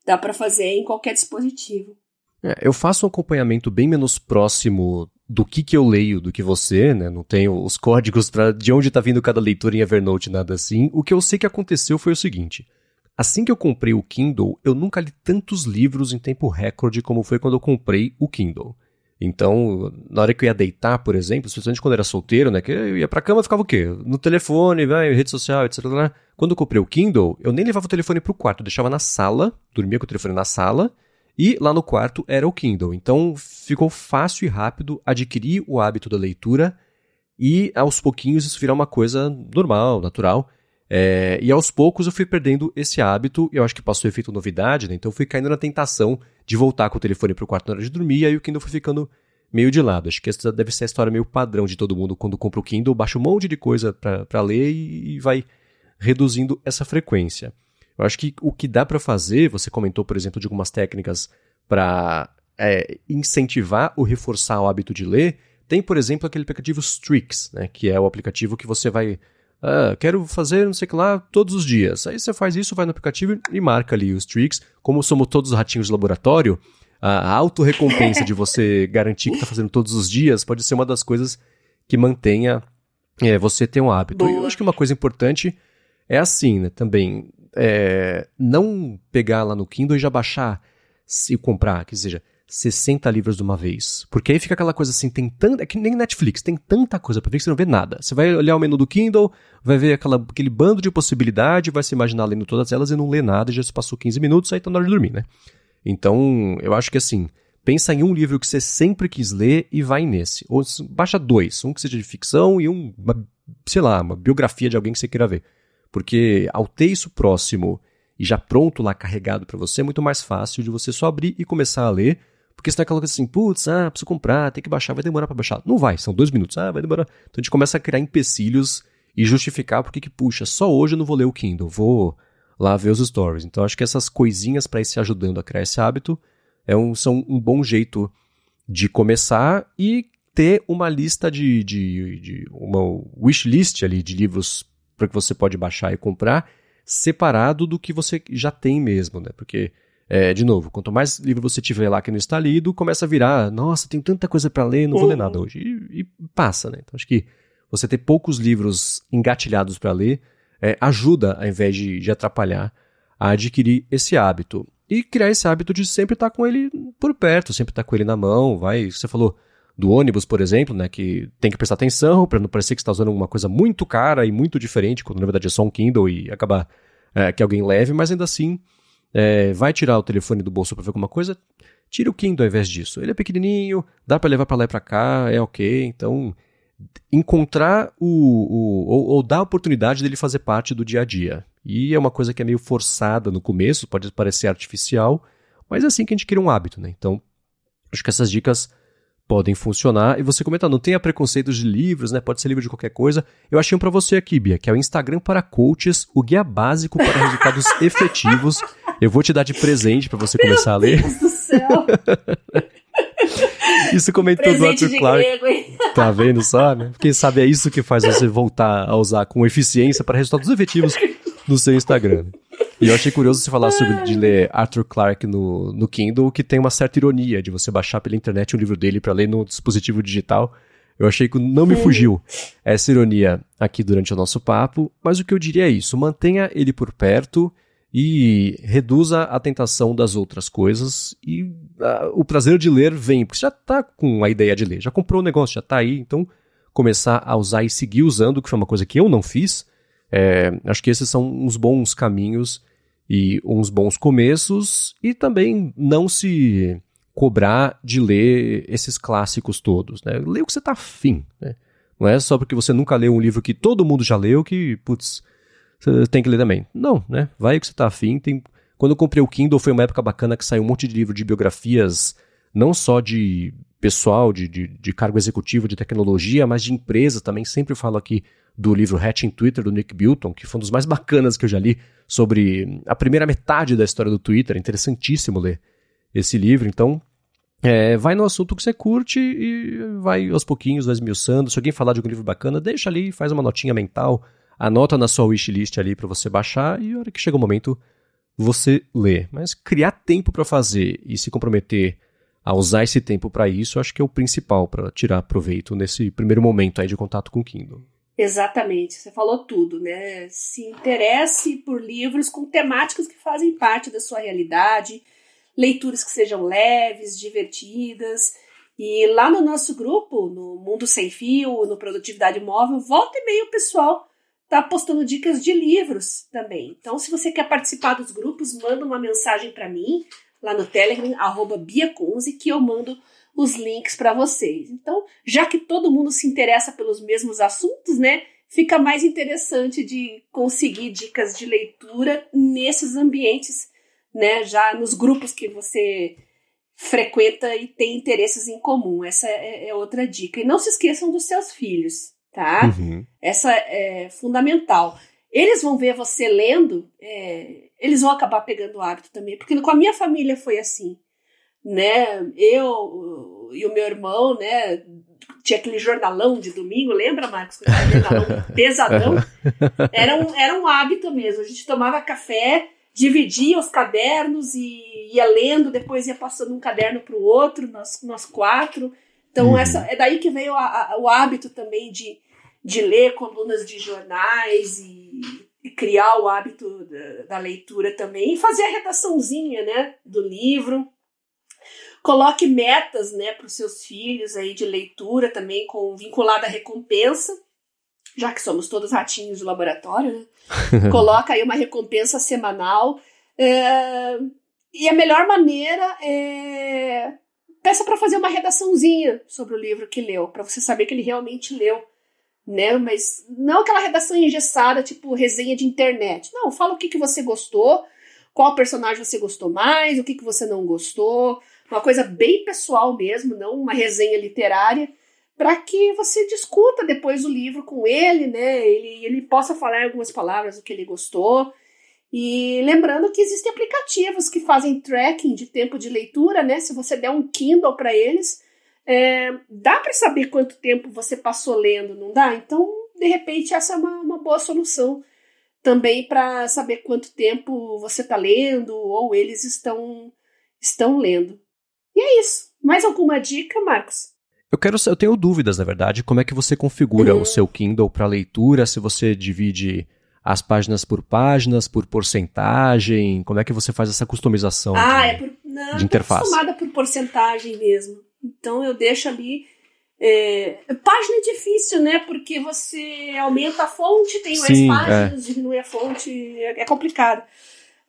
dá para fazer em qualquer dispositivo. É, eu faço um acompanhamento bem menos próximo do que, que eu leio do que você, né? Não tenho os códigos de onde está vindo cada leitura em Evernote, nada assim. O que eu sei que aconteceu foi o seguinte. Assim que eu comprei o Kindle, eu nunca li tantos livros em tempo recorde como foi quando eu comprei o Kindle. Então, na hora que eu ia deitar, por exemplo, especialmente quando eu era solteiro, né? Que eu ia pra cama, ficava o quê? No telefone, vai, rede social, etc. Quando eu comprei o Kindle, eu nem levava o telefone pro quarto, eu deixava na sala, dormia com o telefone na sala, e lá no quarto era o Kindle. Então ficou fácil e rápido adquirir o hábito da leitura e aos pouquinhos isso virar uma coisa normal, natural. É, e aos poucos eu fui perdendo esse hábito, eu acho que passou efeito novidade, né? Então eu fui caindo na tentação de voltar com o telefone para o quarto na hora de dormir, e aí o Kindle foi ficando meio de lado. Acho que essa deve ser a história meio padrão de todo mundo quando compra o Kindle, baixa um monte de coisa para ler e, e vai reduzindo essa frequência. Eu acho que o que dá para fazer, você comentou, por exemplo, de algumas técnicas para é, incentivar ou reforçar o hábito de ler. Tem, por exemplo, aquele aplicativo Strix, né, que é o aplicativo que você vai Ah, quero fazer não sei o que lá todos os dias. Aí você faz isso, vai no aplicativo e marca ali os tricks. Como somos todos ratinhos de laboratório, a autorrecompensa de você (laughs) garantir que está fazendo todos os dias pode ser uma das coisas que mantenha é, você ter um hábito. Eu acho que uma coisa importante é assim, né, também, é, não pegar lá no Kindle e já baixar e comprar, que seja 60 livros de uma vez. Porque aí fica aquela coisa assim, tem tanta. É que nem Netflix, tem tanta coisa pra ver que você não vê nada. Você vai olhar o menu do Kindle, vai ver aquela, aquele bando de possibilidade, vai se imaginar lendo todas elas e não lê nada, já se passou 15 minutos, aí tá na hora de dormir, né? Então, eu acho que assim, pensa em um livro que você sempre quis ler e vai nesse. Ou baixa dois, um que seja de ficção e um, uma, sei lá, uma biografia de alguém que você queira ver. Porque ao ter isso próximo e já pronto lá carregado para você, é muito mais fácil de você só abrir e começar a ler. Porque senão é aquela coisa assim, putz, ah, preciso comprar, tem que baixar, vai demorar para baixar. Não vai, são dois minutos, ah, vai demorar. Então a gente começa a criar empecilhos e justificar porque que, puxa, só hoje eu não vou ler o Kindle, vou lá ver os stories. Então acho que essas coisinhas para ir se ajudando a criar esse hábito é um, são um bom jeito de começar e ter uma lista de, de, de uma wishlist ali de livros para que você pode baixar e comprar, separado do que você já tem mesmo, né? Porque, é, de novo, quanto mais livro você tiver lá que não está lido, começa a virar, nossa, tem tanta coisa para ler, não vou ler nada hoje. E, e, passa, né? Então acho que você ter poucos livros engatilhados para ler é, ajuda, ao invés de, de atrapalhar, a adquirir esse hábito. E criar esse hábito de sempre estar com ele por perto, sempre estar com ele na mão, vai, você falou do ônibus, por exemplo, né, que tem que prestar atenção para não parecer que está usando alguma coisa muito cara e muito diferente, quando na verdade é só um Kindle e acabar é, que alguém leve, mas ainda assim é, vai tirar o telefone do bolso para ver alguma coisa, tira o Kindle ao invés disso. Ele é pequenininho, dá para levar para lá e para cá, é ok, então encontrar o, o ou, ou, dar a oportunidade dele fazer parte do dia a dia. E é uma coisa que é meio forçada no começo, pode parecer artificial, mas é assim que a gente cria um hábito, né? Então, acho que essas dicas podem funcionar. E você comenta, não tenha preconceitos de livros, né? Pode ser livro de qualquer coisa. Eu achei um para você aqui, Bia, que é o Instagram para coaches, o guia básico para resultados (laughs) efetivos. Eu vou te dar de presente para você começar a ler. Meu Deus do céu. (laughs) Isso comentou do Arthur Clarke. tá vendo só, né? Quem sabe é isso que faz você voltar a usar com eficiência para resultados efetivos no seu Instagram. E eu achei curioso você falar sobre de ler Arthur Clarke no, no Kindle, que tem uma certa ironia de você baixar pela internet um livro dele para ler no dispositivo digital. Eu achei que não me fugiu essa ironia aqui durante o nosso papo, mas o que eu diria é isso: mantenha ele por perto e reduza a tentação das outras coisas e uh, o prazer de ler vem, porque você já está com a ideia de ler, já comprou o negócio, já está aí, então começar a usar e seguir usando, que foi uma coisa que eu não fiz, é, acho que esses são uns bons caminhos e uns bons começos e também não se cobrar de ler esses clássicos todos, né? Lê o que você está afim, né? Não é só porque você nunca leu um livro que todo mundo já leu que, putz, você tem que ler também. Não, né? Vai o que você tá afim. Tem... Quando eu comprei o Kindle foi uma época bacana que saiu um monte de livro de biografias, não só de pessoal, de, de, de cargo executivo, de tecnologia, mas de empresa também. Sempre falo aqui do livro Hatching Twitter, do Nick Bilton, que foi um dos mais bacanas que eu já li, sobre a primeira metade da história do Twitter. É interessantíssimo ler esse livro. Então, é, vai no assunto que você curte e vai aos pouquinhos, vai esmiuçando. Se alguém falar de algum livro bacana, deixa ali, faz uma notinha mental anota na sua wishlist ali para você baixar e a hora que chega o momento você lê. Mas criar tempo para fazer e se comprometer a usar esse tempo para isso, acho que é o principal para tirar proveito nesse primeiro momento aí de contato com o Kindle. Exatamente, você falou tudo, né? Se interesse por livros com temáticas que fazem parte da sua realidade, leituras que sejam leves, divertidas. E lá no nosso grupo, no Mundo Sem Fio, no Produtividade Móvel, volta e meia o pessoal tá postando dicas de livros também. Então, se você quer participar dos grupos, manda uma mensagem para mim lá no Telegram, arroba biacunze, que eu mando os links para vocês. Então, já que todo mundo se interessa pelos mesmos assuntos, né? Fica mais interessante de conseguir dicas de leitura nesses ambientes, né? Já nos grupos que você frequenta e tem interesses em comum. Essa é, é outra dica. E não se esqueçam dos seus filhos tá? Uhum. Essa é fundamental. Eles vão ver você lendo, é, eles vão acabar pegando o hábito também, porque com a minha família foi assim, né? Eu e o meu irmão, né? tinha aquele jornalão de domingo, lembra, Marcos? Jornalão (laughs) pesadão. Era um, era um hábito mesmo. A gente tomava café, dividia os cadernos e ia lendo, depois ia passando um caderno para o outro, nós, nós quatro. Então, uhum. essa, é daí que veio a, a, o hábito também de, de ler colunas de jornais e, e criar o hábito da, da, leitura também. E fazer a redaçãozinha né, do livro. Coloque metas, né, para os seus filhos aí de leitura também, com vinculada à recompensa, já que somos todos ratinhos de laboratório, né? (laughs) Coloca aí uma recompensa semanal. É, e a melhor maneira é peça para fazer uma redaçãozinha sobre o livro que leu, para você saber que ele realmente leu, né? Mas não aquela redação engessada, tipo resenha de internet. Não, fala o que, que você gostou, qual personagem você gostou mais, o que, que você não gostou, uma coisa bem pessoal mesmo, não uma resenha literária, para que você discuta depois o livro com ele, né? Ele, ele possa falar algumas palavras do que ele gostou. E lembrando que existem aplicativos que fazem tracking de tempo de leitura, né? Se você der um Kindle para eles, é, dá para saber quanto tempo você passou lendo, não dá? Então, de repente, essa é uma, uma boa solução também para saber quanto tempo você está lendo ou eles estão, estão lendo. E é isso. Mais alguma dica, Marcos? Eu quero, eu tenho dúvidas, na verdade, como é que você configura uhum. o seu Kindle para leitura, se você divide as páginas por páginas, por porcentagem, como é que você faz essa customização ah, de, é por, não, de interface? Acostumada por porcentagem mesmo. Então eu deixo ali é, página é difícil, né? Porque você aumenta a fonte, tem mais Sim, páginas, é. diminui a fonte, é, é complicado.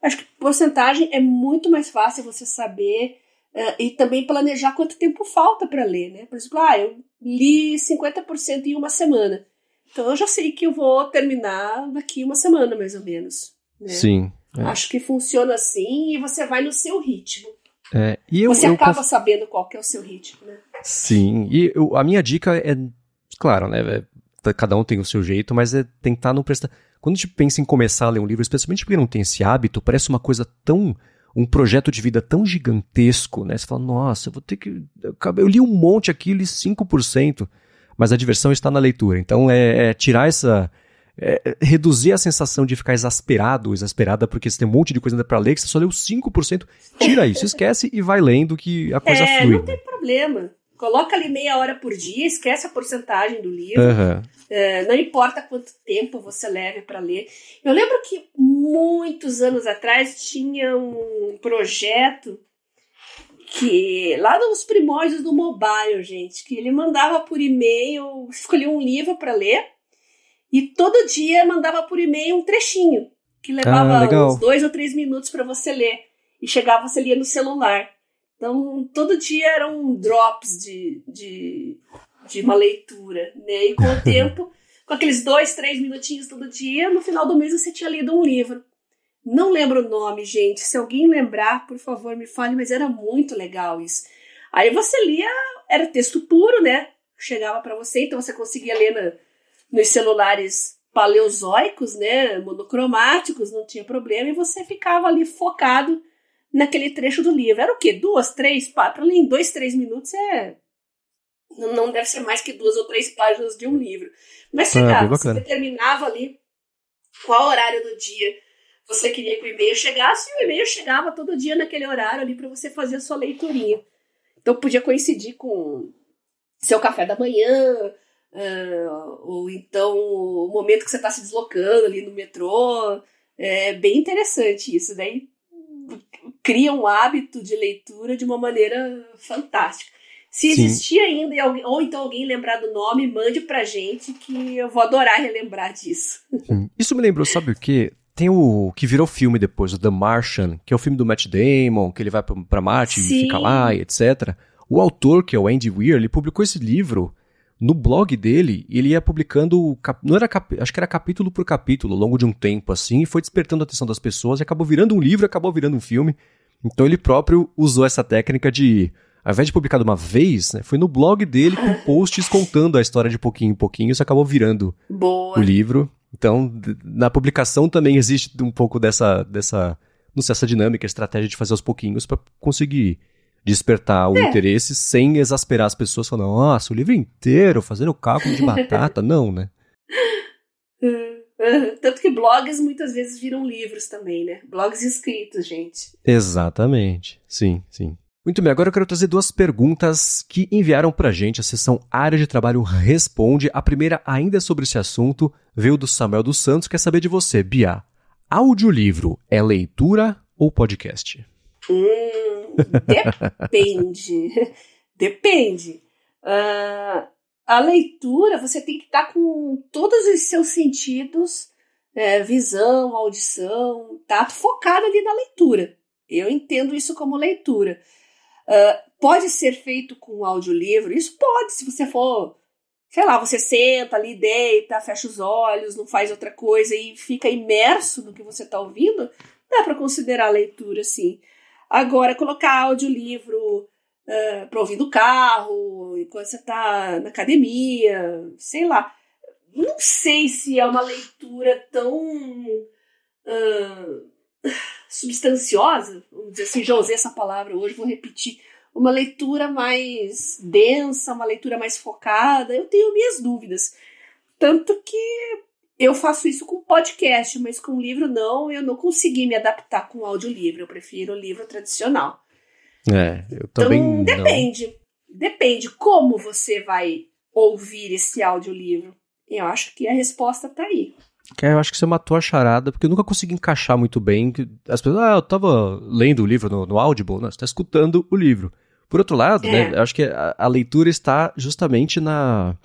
Acho que porcentagem é muito mais fácil você saber Uh, e também planejar quanto tempo falta para ler, né? Por exemplo, ah, eu li 50% em uma semana. Então eu já sei que eu vou terminar daqui uma semana, mais ou menos. Né? Sim. É. Acho que funciona assim e você vai no seu ritmo. É, e eu, você eu acaba conf... sabendo qual é o seu ritmo, né? Sim, e eu, a minha dica é, claro, né? É, cada um tem o seu jeito, mas é tentar não prestar. Quando a gente pensa em começar a ler um livro, especialmente porque não tem esse hábito, parece uma coisa tão um projeto de vida tão gigantesco, né? Você fala, nossa, eu vou ter que. Eu li um monte aqui, li 5%, mas a diversão está na leitura. Então é, é tirar essa. É, é reduzir a sensação de ficar exasperado, exasperada, porque você tem um monte de coisa ainda para ler, que você só leu 5%. Tira isso, esquece e vai lendo que a coisa é, flui. Não tem problema. Coloca ali meia hora por dia, esquece a porcentagem do livro. Uhum. É, não importa quanto tempo você leve para ler. Eu lembro que muitos anos atrás tinha um projeto que lá nos primórdios do mobile, gente, que ele mandava por e-mail, escolhia um livro para ler e todo dia mandava por e-mail um trechinho que levava ah, uns dois ou três minutos para você ler e chegava você lia no celular. Então, todo dia eram drops de, de, de uma leitura, né? E com o (laughs) tempo, com aqueles dois, três minutinhos todo dia, no final do mês você tinha lido um livro. Não lembro o nome, gente. Se alguém lembrar, por favor, me fale, mas era muito legal isso. Aí você lia, era texto puro, né? Chegava para você, então você conseguia ler na, nos celulares paleozoicos, né? Monocromáticos, não tinha problema, e você ficava ali focado naquele trecho do livro. Era o quê? Duas, três, ler em dois, três minutos é. Não deve ser mais que duas ou três páginas de um livro. Mas ah, chegava, ah, você determinava ali qual horário do dia você queria que o e-mail chegasse, e o e-mail chegava todo dia naquele horário ali para você fazer a sua leiturinha. Então podia coincidir com seu café da manhã, uh, ou então o momento que você está se deslocando ali no metrô. É bem interessante isso. Daí cria um hábito de leitura de uma maneira fantástica. Se existir ainda, ou então alguém lembrar do nome, mande pra gente que eu vou adorar relembrar disso. Sim. Isso me lembrou, sabe o quê? Tem o que virou filme depois, o The Martian, que é o filme do Matt Damon, que ele vai pra Marte Sim. e fica lá e etc. O autor, que é o Andy Weir, ele publicou esse livro no blog dele, ele ia publicando, não era acho que era capítulo por capítulo, ao longo de um tempo assim, e foi despertando a atenção das pessoas, e acabou virando um livro, acabou virando um filme. Então ele próprio usou essa técnica de, ao invés de publicar de uma vez, né, foi no blog dele com (laughs) posts contando a história de pouquinho em pouquinho, isso acabou virando Boa. o livro. Então, na publicação também existe um pouco dessa, dessa não sei, essa dinâmica, estratégia de fazer aos pouquinhos para conseguir despertar o é. interesse sem exasperar as pessoas falando, nossa, o livro inteiro, fazendo cálculo de (laughs) batata. Não, né? (laughs) (laughs) Tanto que blogs muitas vezes viram livros também, né? Blogs escritos, gente. Exatamente. Sim, sim. Muito bem, agora eu quero trazer duas perguntas que enviaram pra gente. A sessão Área de Trabalho Responde. A primeira, ainda sobre esse assunto, veio do Samuel dos Santos. Quer saber de você, Bia. Audiolivro é leitura ou podcast? Hum, depende. (laughs) depende. Uh, a leitura, você tem que estar com todos os seus sentidos, é, visão, audição, tato, focado ali na leitura. Eu entendo isso como leitura. Uh, pode ser feito com audiolivro? Isso pode, se você for, sei lá, você senta ali, deita, fecha os olhos, não faz outra coisa e fica imerso no que você está ouvindo, dá para considerar leitura, sim. Agora, colocar audiolivro uh, para ouvir no carro, enquanto você está na academia, sei lá. Não sei se é uma leitura tão uh, substanciosa, vamos dizer assim, já usei essa palavra hoje, vou repetir. Uma leitura mais densa, uma leitura mais focada. Eu tenho minhas dúvidas. Tanto que eu faço isso com podcast, mas com livro não, eu não consegui me adaptar com audiolivro. Eu prefiro o livro tradicional. É, eu também. Então, depende. Não. Depende como você vai ouvir esse audiolivro. Eu acho que a resposta tá aí. É, eu acho que você matou a charada, porque eu nunca consegui encaixar muito bem. As pessoas, ah, eu tava lendo o livro no, no Audible, não, você tá escutando o livro. Por outro lado, né, é. né, eu acho que a, a, leitura está justamente na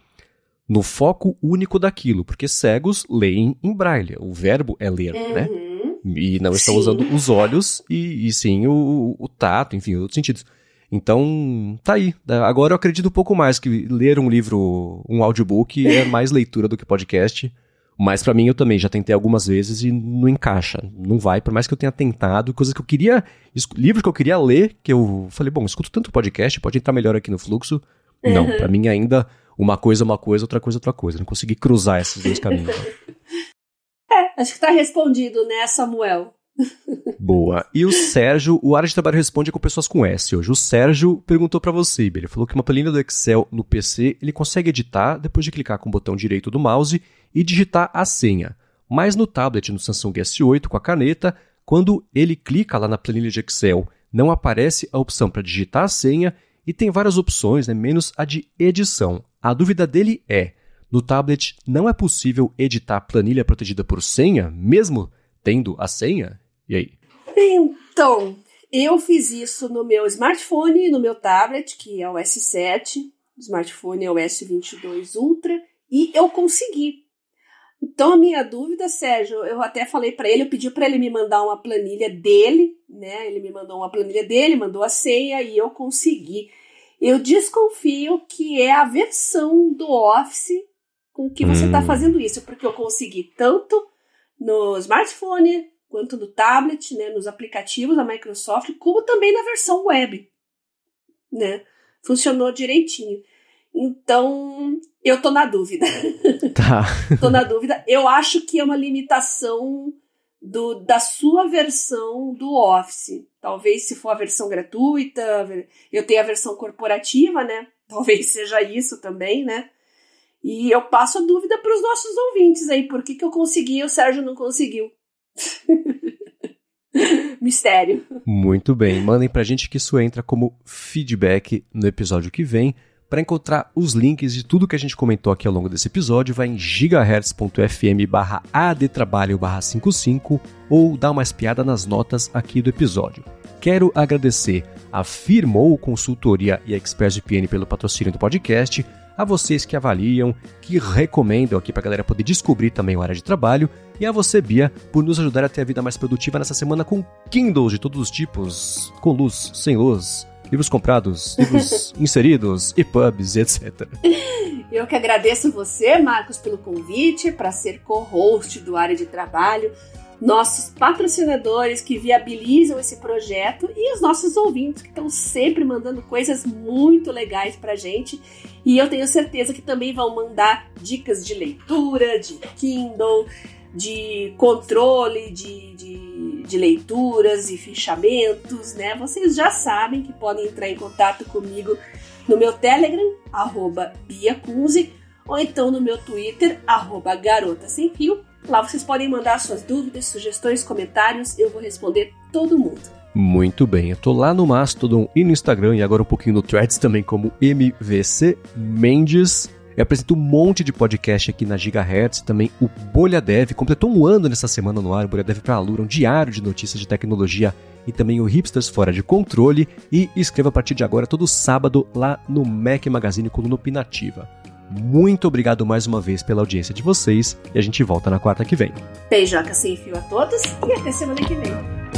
no foco único daquilo, porque cegos leem em braille. O verbo é ler, né? uhum. né? E não estão sim. usando os olhos e, e sim o, o, tato, enfim, outros sentidos. Então, tá aí. Agora eu acredito um pouco mais que ler um livro, um audiobook, é (laughs) mais leitura do que podcast. Mas para mim eu também já tentei algumas vezes e não encaixa, não vai, por mais que eu tenha tentado, coisas que eu queria, livros que eu queria ler, que eu falei, bom, escuto tanto podcast, pode entrar melhor aqui no fluxo. Uhum. Não, para mim ainda uma coisa é uma coisa, outra coisa é outra coisa. Não consegui cruzar esses dois caminhos. (laughs) É, acho que tá respondido, né, Samuel? Boa. E o Sérgio, o área de trabalho responde com pessoas com S hoje. O Sérgio perguntou para você, ele falou que uma planilha do Excel no PC ele consegue editar depois de clicar com o botão direito do mouse e digitar a senha. Mas no tablet no Samsung S8 com a caneta, quando ele clica lá na planilha de Excel, não aparece a opção para digitar a senha e tem várias opções, né, menos a de edição. A dúvida dele é: no tablet não é possível editar planilha protegida por senha, mesmo tendo a senha? E aí? Então, eu fiz isso no meu smartphone, no meu tablet, que é o S7, o smartphone é o S22 Ultra, e eu consegui. Então, a minha dúvida, Sérgio, eu até falei para ele, eu pedi para ele me mandar uma planilha dele, né? Ele me mandou uma planilha dele, mandou a senha e eu consegui. Eu desconfio que é a versão do Office com que você está hum. fazendo isso, porque eu consegui tanto no smartphone quanto no tablet, né, nos aplicativos da Microsoft, como também na versão web, né? Funcionou direitinho. Então, eu tô na dúvida. (laughs) Tá. (laughs) tô na dúvida. Eu acho que é uma limitação do, da sua versão do Office. Talvez se for a versão gratuita, eu tenho a versão corporativa, né? Talvez seja isso também, né? E eu passo a dúvida para os nossos ouvintes aí, por que, que eu consegui e o Sérgio não conseguiu? (laughs) Mistério. Muito bem, mandem pra gente que isso entra como feedback no episódio que vem. Para encontrar os links de tudo que a gente comentou aqui ao longo desse episódio, vai em gigahertz.fm barra adtrabalho barra 55 ou dá uma espiada nas notas aqui do episódio. Quero agradecer a Firmou Consultoria e a ExpressVPN pelo patrocínio do podcast, a vocês que avaliam, que recomendam aqui para a galera poder descobrir também o área de trabalho, e a você, Bia, por nos ajudar a ter a vida mais produtiva nessa semana com Kindles de todos os tipos, com luz, sem luz, livros comprados, (laughs) livros inseridos, EPUBs, etc. Eu que agradeço você, Marcos, pelo convite para ser co-host do área de trabalho nossos patrocinadores que viabilizam esse projeto e os nossos ouvintes que estão sempre mandando coisas muito legais pra gente. E eu tenho certeza que também vão mandar dicas de leitura, de Kindle, de controle, de, de de leituras e fichamentos, né? Vocês já sabem que podem entrar em contato comigo no meu Telegram, arroba ou então no meu Twitter, arroba garota sem fio. Lá vocês podem mandar suas dúvidas, sugestões, comentários, eu vou responder todo mundo. Muito bem, eu tô lá no Mastodon e no Instagram e agora um pouquinho no Threads também como MVC Mendes. Eu apresento um monte de podcast aqui na Gigahertz, também o Bolha Dev, completou um ano nessa semana no ar, o Bolha Dev para Alura, um diário de notícias de tecnologia e também o Hipsters Fora de Controle e escreva a partir de agora todo sábado lá no Mac Magazine Coluna Opinativa. Muito obrigado mais uma vez pela audiência de vocês e a gente volta na quarta que vem. Beijoca sem fio a todos e até semana que vem.